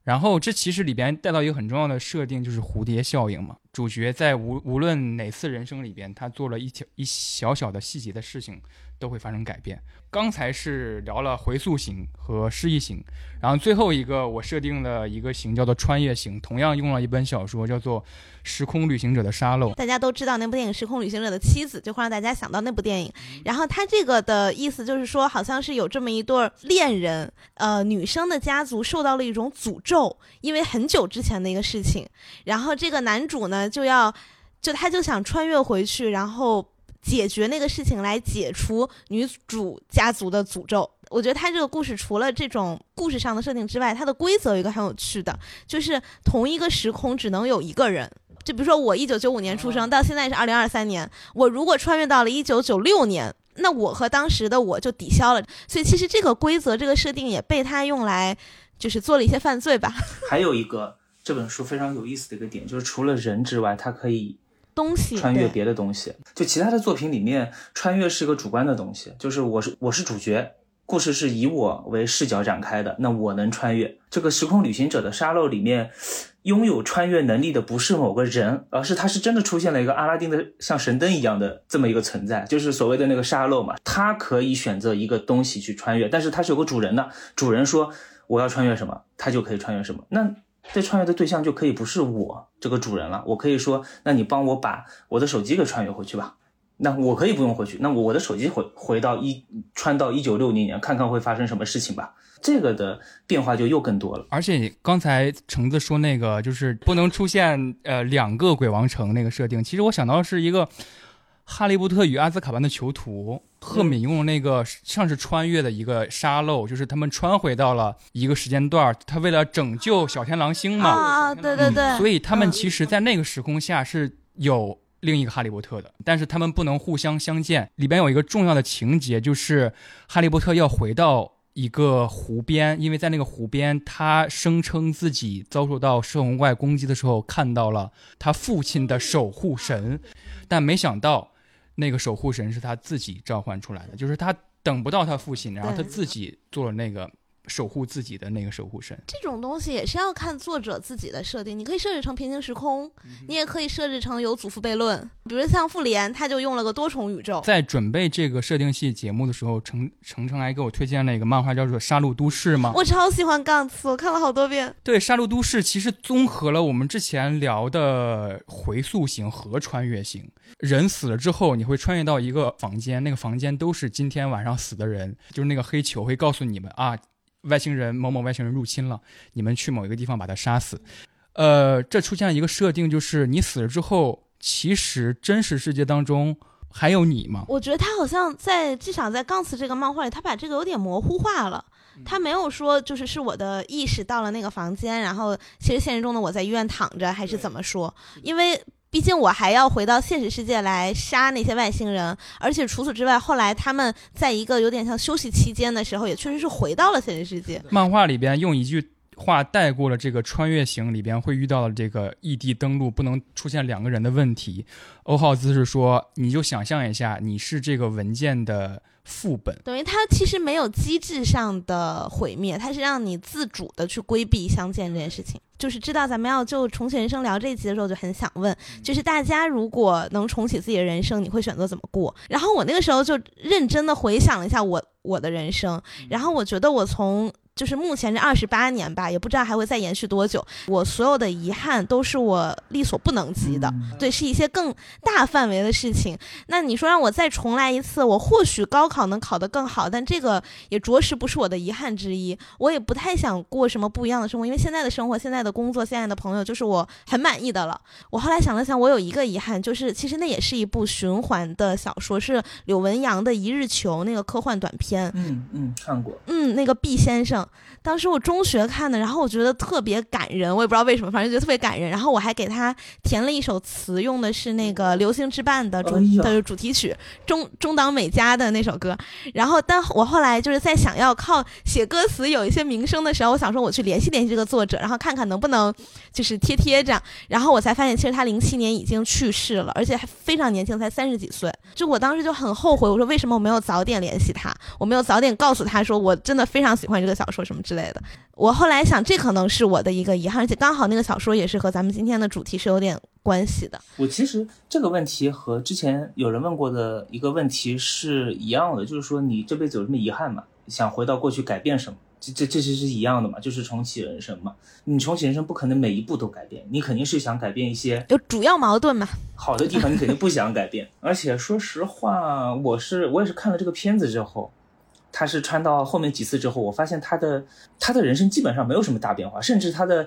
然后这其实里边带到一个很重要的设定，就是蝴蝶效应嘛。主角在无无论哪次人生里边，他做了一条一小小的细节的事情，都会发生改变。刚才是聊了回溯型和失忆型，然后最后一个我设定了一个型叫做穿越型，同样用了一本小说叫做《时空旅行者的沙漏》。大家都知道那部电影《时空旅行者的妻子》，就会让大家想到那部电影。然后他这个的意思就是说，好像是有这么一对儿恋人，呃，女生的家族受到了一种诅咒，因为很久之前的一个事情。然后这个男主呢，就要，就他就想穿越回去，然后解决那个事情，来解除女主家族的诅咒。我觉得他这个故事除了这种故事上的设定之外，它的规则有一个很有趣的，就是同一个时空只能有一个人。就比如说我一九九五年出生，到现在是二零二三年，我如果穿越到了一九九六年，那我和当时的我就抵消了。所以其实这个规则、这个设定也被他用来，就是做了一些犯罪吧。[laughs] 还有一个这本书非常有意思的一个点，就是除了人之外，它可以东西穿越别的东西。就其他的作品里面，穿越是个主观的东西，就是我是我是主角，故事是以我为视角展开的，那我能穿越。这个时空旅行者的沙漏里面，拥有穿越能力的不是某个人，而是他是真的出现了一个阿拉丁的像神灯一样的这么一个存在，就是所谓的那个沙漏嘛。他可以选择一个东西去穿越，但是他是有个主人的，主人说我要穿越什么，他就可以穿越什么。那这穿越的对象就可以不是我这个主人了，我可以说，那你帮我把我的手机给穿越回去吧。那我可以不用回去，那我的手机回回到一穿到一九六零年，看看会发生什么事情吧。这个的变化就又更多了。而且刚才橙子说那个就是不能出现呃两个鬼王城那个设定，其实我想到是一个《哈利波特与阿兹卡班的囚徒》，赫敏用那个像是穿越的一个沙漏，就是他们穿回到了一个时间段儿，他为了拯救小天狼星嘛，啊，对对对，嗯所以他们嗯。其实，在那个时空下是有另一个哈利波特的，但是他们不能互相相见。里边有一个重要的情节，就是哈利波特要回到一个湖边，因为在那个湖边，他声称自己遭受到摄魂怪攻击的时候，看到了他父亲的守护神，但没想到那个守护神是他自己召唤出来的，就是他等不到他父亲，然后他自己做了那个守护自己的那个守护神。这种东西也是要看作者自己的设定，你可以设置成平行时空，你也可以设置成有祖父悖论。比如像复联，他就用了个多重宇宙。在准备这个设定系节目的时候，程程程还给我推荐了一个漫画，叫做《杀戮都市》嘛。我超喜欢杠次，我看了好多遍。对，《杀戮都市》其实综合了我们之前聊的回溯型和穿越型。人死了之后，你会穿越到一个房间，那个房间都是今天晚上死的人，就是那个黑球会告诉你们啊，外星人某某外星人入侵了，你们去某一个地方把他杀死。呃，这出现了一个设定，就是你死了之后，其实真实世界当中还有你吗？我觉得他好像在至少在杠次这个漫画里，他把这个有点模糊化了。他没有说就是是我的意识到了那个房间，然后其实现实中的我在医院躺着，还是怎么说？因为毕竟我还要回到现实世界来杀那些外星人，而且除此之外，后来他们在一个有点像休息期间的时候，也确实是回到了现实世界。漫画里边用一句话带过了这个穿越型里边会遇到的这个异地登陆不能出现两个人的问题。欧浩兹是说，你就想象一下，你是这个文件的副本，等于它其实没有机制上的毁灭，它是让你自主的去规避相见这件事情。就是知道咱们要就重启人生聊这一集的时候，就很想问，就是大家如果能重启自己的人生，你会选择怎么过？然后我那个时候就认真的回想了一下我我的人生，然后我觉得我从就是目前这二十八年吧，也不知道还会再延续多久。我所有的遗憾都是我力所不能及的，嗯对，是一些更大范围的事情。那你说让我再重来一次，我或许高考能考得更好，但这个也着实不是我的遗憾之一。我也不太想过什么不一样的生活，因为现在的生活、现在的工作、现在的朋友，就是我很满意的了。我后来想了想，我有一个遗憾，就是其实那也是一部循环的小说，是柳文阳的《一日球》那个科幻短片。嗯嗯，看过。嗯，那个毕先生，当时我中学看的，然后我觉得特别感人，我也不知道为什么，反正觉得特别感人。然后我还给他填了一首词，用的是那个《流星之绊》的主、哎的主题曲，中中岛美嘉的那首歌。然后，但我后来就是在想要靠写歌词有一些名声的时候，我想说我去联系联系这个作者，然后看看能不能就是贴贴这样。然后我才发现，其实他零七年已经去世了，而且还非常年轻，才三十几岁。就我当时就很后悔，我说为什么我没有早点联系他，我没有早点告诉他说我真的非常喜欢这个小说什么之类的。我后来想，这可能是我的一个遗憾，而且刚好那个小说也是和咱们今天的主题是有点关系的。我其实这个问题和之前有人问过的一个问题是一样的，就是说你这辈子有什么遗憾吗？想回到过去改变什么？这这这其实是一样的嘛，就是重启人生嘛。你重启人生不可能每一步都改变，你肯定是想改变一些有主要矛盾嘛？好的地方，你肯定不想改变。[laughs] 而且说实话，我是我也是看了这个片子之后，他是穿到后面几次之后，我发现他的他的人生基本上没有什么大变化，甚至他的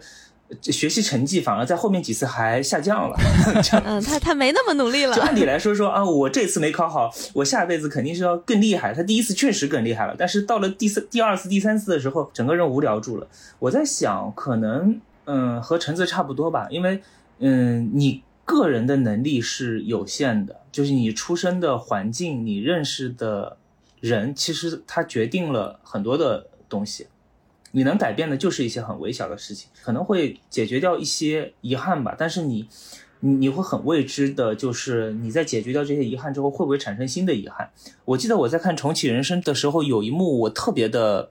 呃学习成绩反而在后面几次还下降了。[laughs] 嗯，他他没那么努力了就。按理来说说啊，我这次没考好，我下辈子肯定是要更厉害。他第一次确实更厉害了，但是到了第三、第二次、第三次的时候，整个人无聊住了。我在想，可能嗯和橙子差不多吧，因为嗯你个人的能力是有限的，就是你出生的环境、你认识的人，其实它决定了很多的东西。你能改变的就是一些很微小的事情，可能会解决掉一些遗憾吧。但是你，你你会很未知的，就是你在解决掉这些遗憾之后，会不会产生新的遗憾？我记得我在看《重启人生》的时候，有一幕我特别的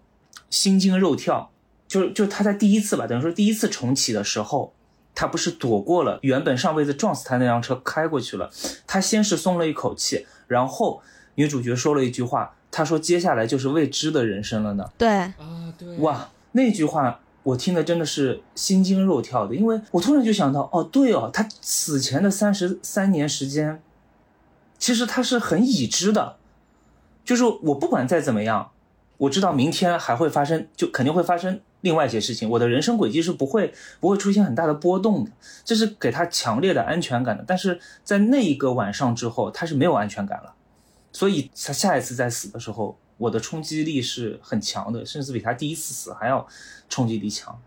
心惊肉跳，就就他在第一次吧，等于说第一次重启的时候，他不是躲过了原本上辈子撞死他那辆车开过去了，他先是松了一口气，然后女主角说了一句话，她说接下来就是未知的人生了呢。对，啊，对哇，那句话我听的真的是心惊肉跳的，因为我突然就想到，哦，对哦，他死前的三十三年时间，其实他是很已知的，就是我不管再怎么样，我知道明天还会发生，就肯定会发生另外一些事情，我的人生轨迹是不会不会出现很大的波动的，这是给他强烈的安全感的。但是在那一个晚上之后，他是没有安全感了，所以他下一次再死的时候，我的冲击力是很强的，甚至比他第一次死还要冲击力强，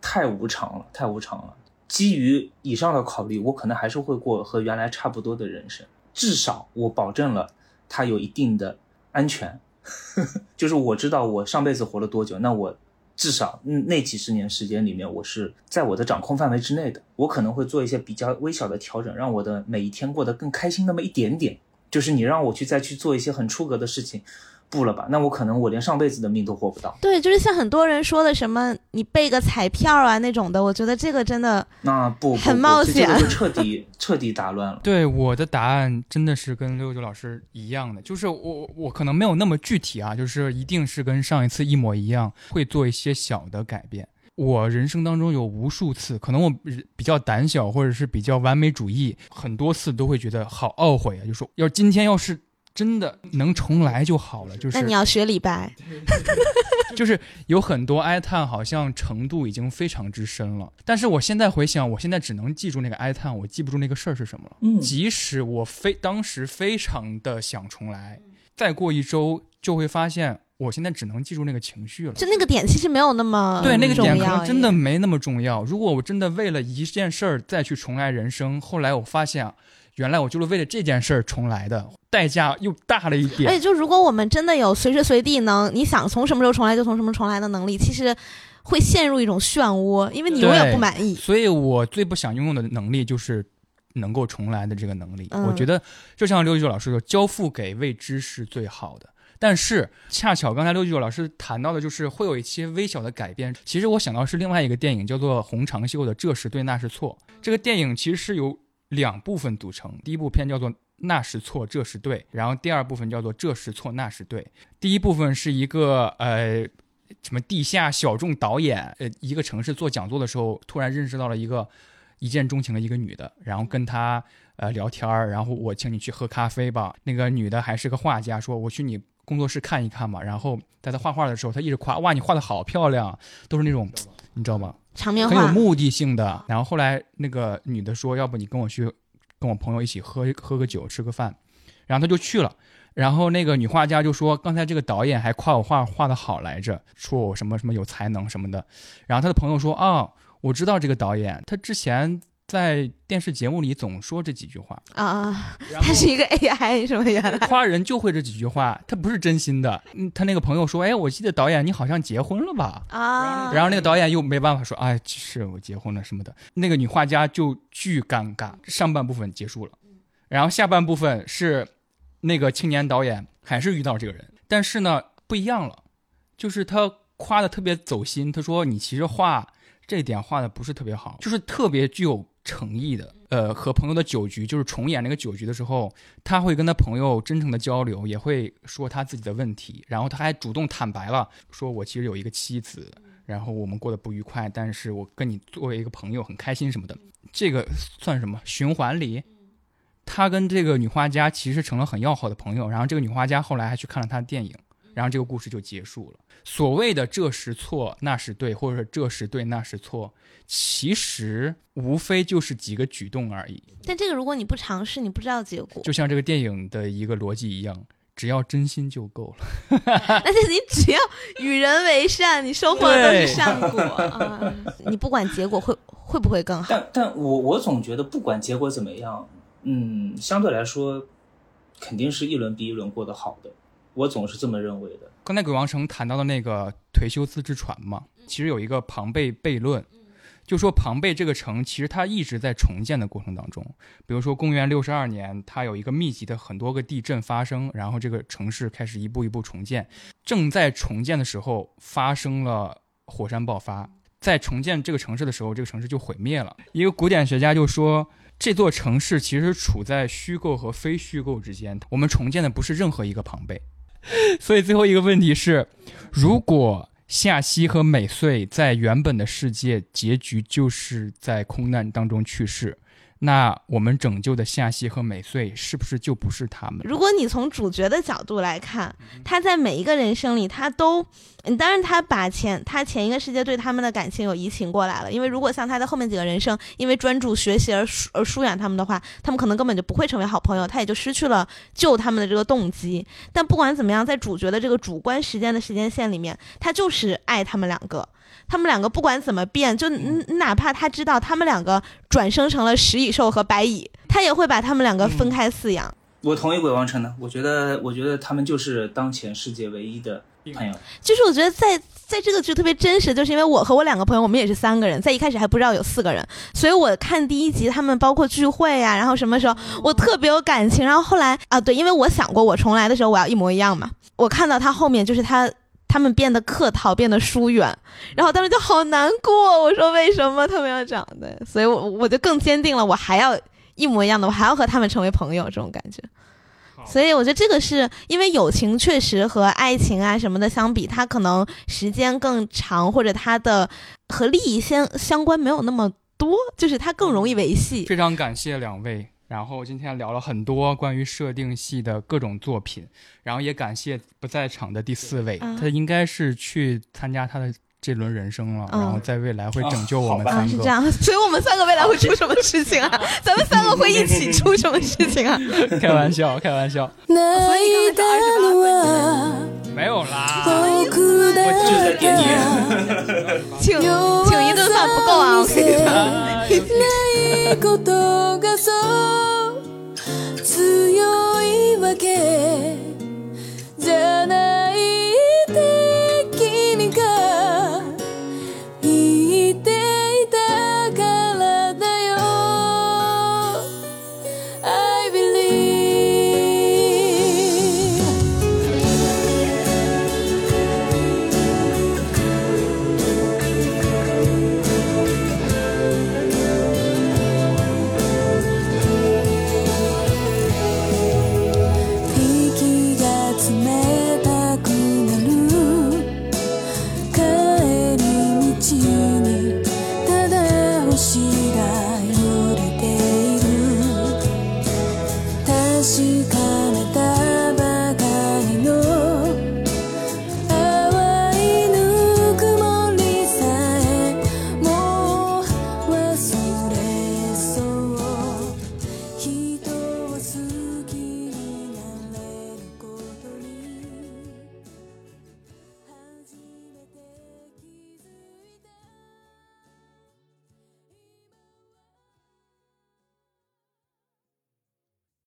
太无常了，太无常了。基于以上的考虑，我可能还是会过和原来差不多的人生，至少我保证了他有一定的安全，[laughs] 就是我知道我上辈子活了多久，那我至少嗯那几十年时间里面，我是在我的掌控范围之内的。我可能会做一些比较微小的调整，让我的每一天过得更开心那么一点点。就是你让我去再去做一些很出格的事情，不了吧？那我可能我连上辈子的命都活不到。对，就是像很多人说的什么你备个彩票啊那种的，我觉得这个真的那不不很冒险这这个就彻底彻底打乱了。对我的答案真的是跟六九老师一样的，就是我我可能没有那么具体啊，就是一定是跟上一次一模一样，会做一些小的改变。我人生当中有无数次，可能我比较胆小，或者是比较完美主义，很多次都会觉得好懊悔啊，就说要今天要是真的能重来就好了，就是那你要学李白，[laughs] 就是有很多哀叹，好像程度已经非常之深了。但是我现在回想，我现在只能记住那个哀叹，我记不住那个事儿是什么了。嗯即使我非当时非常的想重来，再过一周就会发现，我现在只能记住那个情绪了。就那个点其实没有那么对，那个点可能真的没那么重要。如果我真的为了一件事儿再去重来人生，后来我发现啊，原来我就是为了这件事儿重来的，代价又大了一点。而且就如果我们真的有随时随地能你想从什么时候重来就从什么重来的能力，其实会陷入一种漩涡，因为你永远不满意。所以我最不想拥有的能力就是能够重来的这个能力。嗯我觉得就像刘九老师说，交付给未知是最好的。但是恰巧刚才刘九老师谈到的，就是会有一些微小的改变。其实我想到是另外一个电影，叫做《红长袖的这是对那是错》。这个电影其实是由两部分组成，第一部片叫做。那是错，这是对。然后第二部分叫做这是错，那是对。第一部分是一个呃什么地下小众导演，呃，一个城市做讲座的时候，突然认识到了一个一见钟情的一个女的，然后跟她呃聊天儿，然后我请你去喝咖啡吧。那个女的还是个画家，说我去你工作室看一看嘛。然后在他画画的时候，他一直夸哇你画的好漂亮，都是那种你知道吗？场面话，很有目的性的。然后后来那个女的说，要不你跟我去跟我朋友一起喝喝个酒，吃个饭。然后他就去了。然后那个女画家就说，刚才这个导演还夸我画画的好来着，说我什么什么有才能什么的。然后他的朋友说啊、我知道这个导演，他之前在电视节目里总说这几句话，啊，他是一个 AI 是吗？原来夸人就会这几句话，他不是真心的。嗯，他那个朋友说，哎，我记得导演你好像结婚了吧？啊，然后那个导演又没办法说，哎，是我结婚了什么的。那个女画家就巨尴尬。上半部分结束了，然后下半部分是那个青年导演还是遇到这个人，但是呢不一样了，就是他夸的特别走心。他说你其实画这点画的不是特别好，就是特别具有诚意的。呃，和朋友的酒局，就是重演那个酒局的时候，他会跟他朋友真诚的交流，也会说他自己的问题，然后他还主动坦白了，说我其实有一个妻子，然后我们过得不愉快，但是我跟你作为一个朋友很开心什么的，这个算什么循环里？他跟这个女画家其实成了很要好的朋友，然后这个女画家后来还去看了他的电影，然后这个故事就结束了。所谓的这时错那时对，或者说这时对那时错，其实无非就是几个举动而已。但这个如果你不尝试，你不知道结果。就像这个电影的一个逻辑一样，只要真心就够了。[laughs] 而且你只要与人为善，你收获的都是善果啊！你不管结果会会不会更好，但但我我总觉得不管结果怎么样，嗯，相对来说，肯定是一轮比一轮过得好的。我总是这么认为的。刚才鬼王城谈到的那个颓修斯之船嘛，其实有一个庞贝悖论，就说庞贝这个城其实它一直在重建的过程当中。比如说公元六十二年，它有一个密集的很多个地震发生，然后这个城市开始一步一步重建。正在重建的时候，发生了火山爆发。在重建这个城市的时候，这个城市就毁灭了。一个古典学家就说，这座城市其实处在虚构和非虚构之间。我们重建的不是任何一个庞贝。[laughs] 所以最后一个问题是，如果夏曦和美穗在原本的世界结局就是在空难当中去世，那我们拯救的夏曦和美穗是不是就不是他们？如果你从主角的角度来看，他在每一个人生里，他都，嗯，当然他把前他前一个世界对他们的感情有移情过来了。因为如果像他的后面几个人生，因为专注学习而疏而疏远他们的话，他们可能根本就不会成为好朋友，他也就失去了救他们的这个动机。但不管怎么样，在主角的这个主观时间的时间线里面，他就是爱他们两个。他们两个不管怎么变，就嗯哪怕他知道他们两个转生成了食蚁兽和白蚁，他也会把他们两个分开饲养。我同意鬼王城的，我觉得，我觉得他们就是当前世界唯一的朋友。就是我觉得在在这个剧特别真实，就是因为我和我两个朋友，我们也是三个人，在一开始还不知道有四个人，所以我看第一集他们包括聚会呀、然后什么时候我特别有感情，然后后来啊对，因为我想过我重来的时候我要一模一样嘛，我看到他后面就是他。他们变得客套，变得疏远，然后当时就好难过。我说为什么他们要这样的？所以我我就更坚定了，我还要一模一样的，我还要和他们成为朋友，这种感觉。所以我觉得这个是因为友情确实和爱情啊什么的相比，它可能时间更长，或者它的和利益相相关没有那么多，就是它更容易维系。非常感谢两位。然后今天聊了很多关于设定系的各种作品，然后也感谢不在场的第四位，啊他应该是去参加他的这轮人生了，嗯然后在未来会拯救我们啊好吧啊，三个。是这样，所以我们三个未来会出什么事情啊？咱们三个会一起出什么事情啊？[laughs] 开玩笑，开玩笑，[laughs] 泣いたのは 没有啦，我就在点你。请请一顿饭不够啊！我跟你说。[laughs]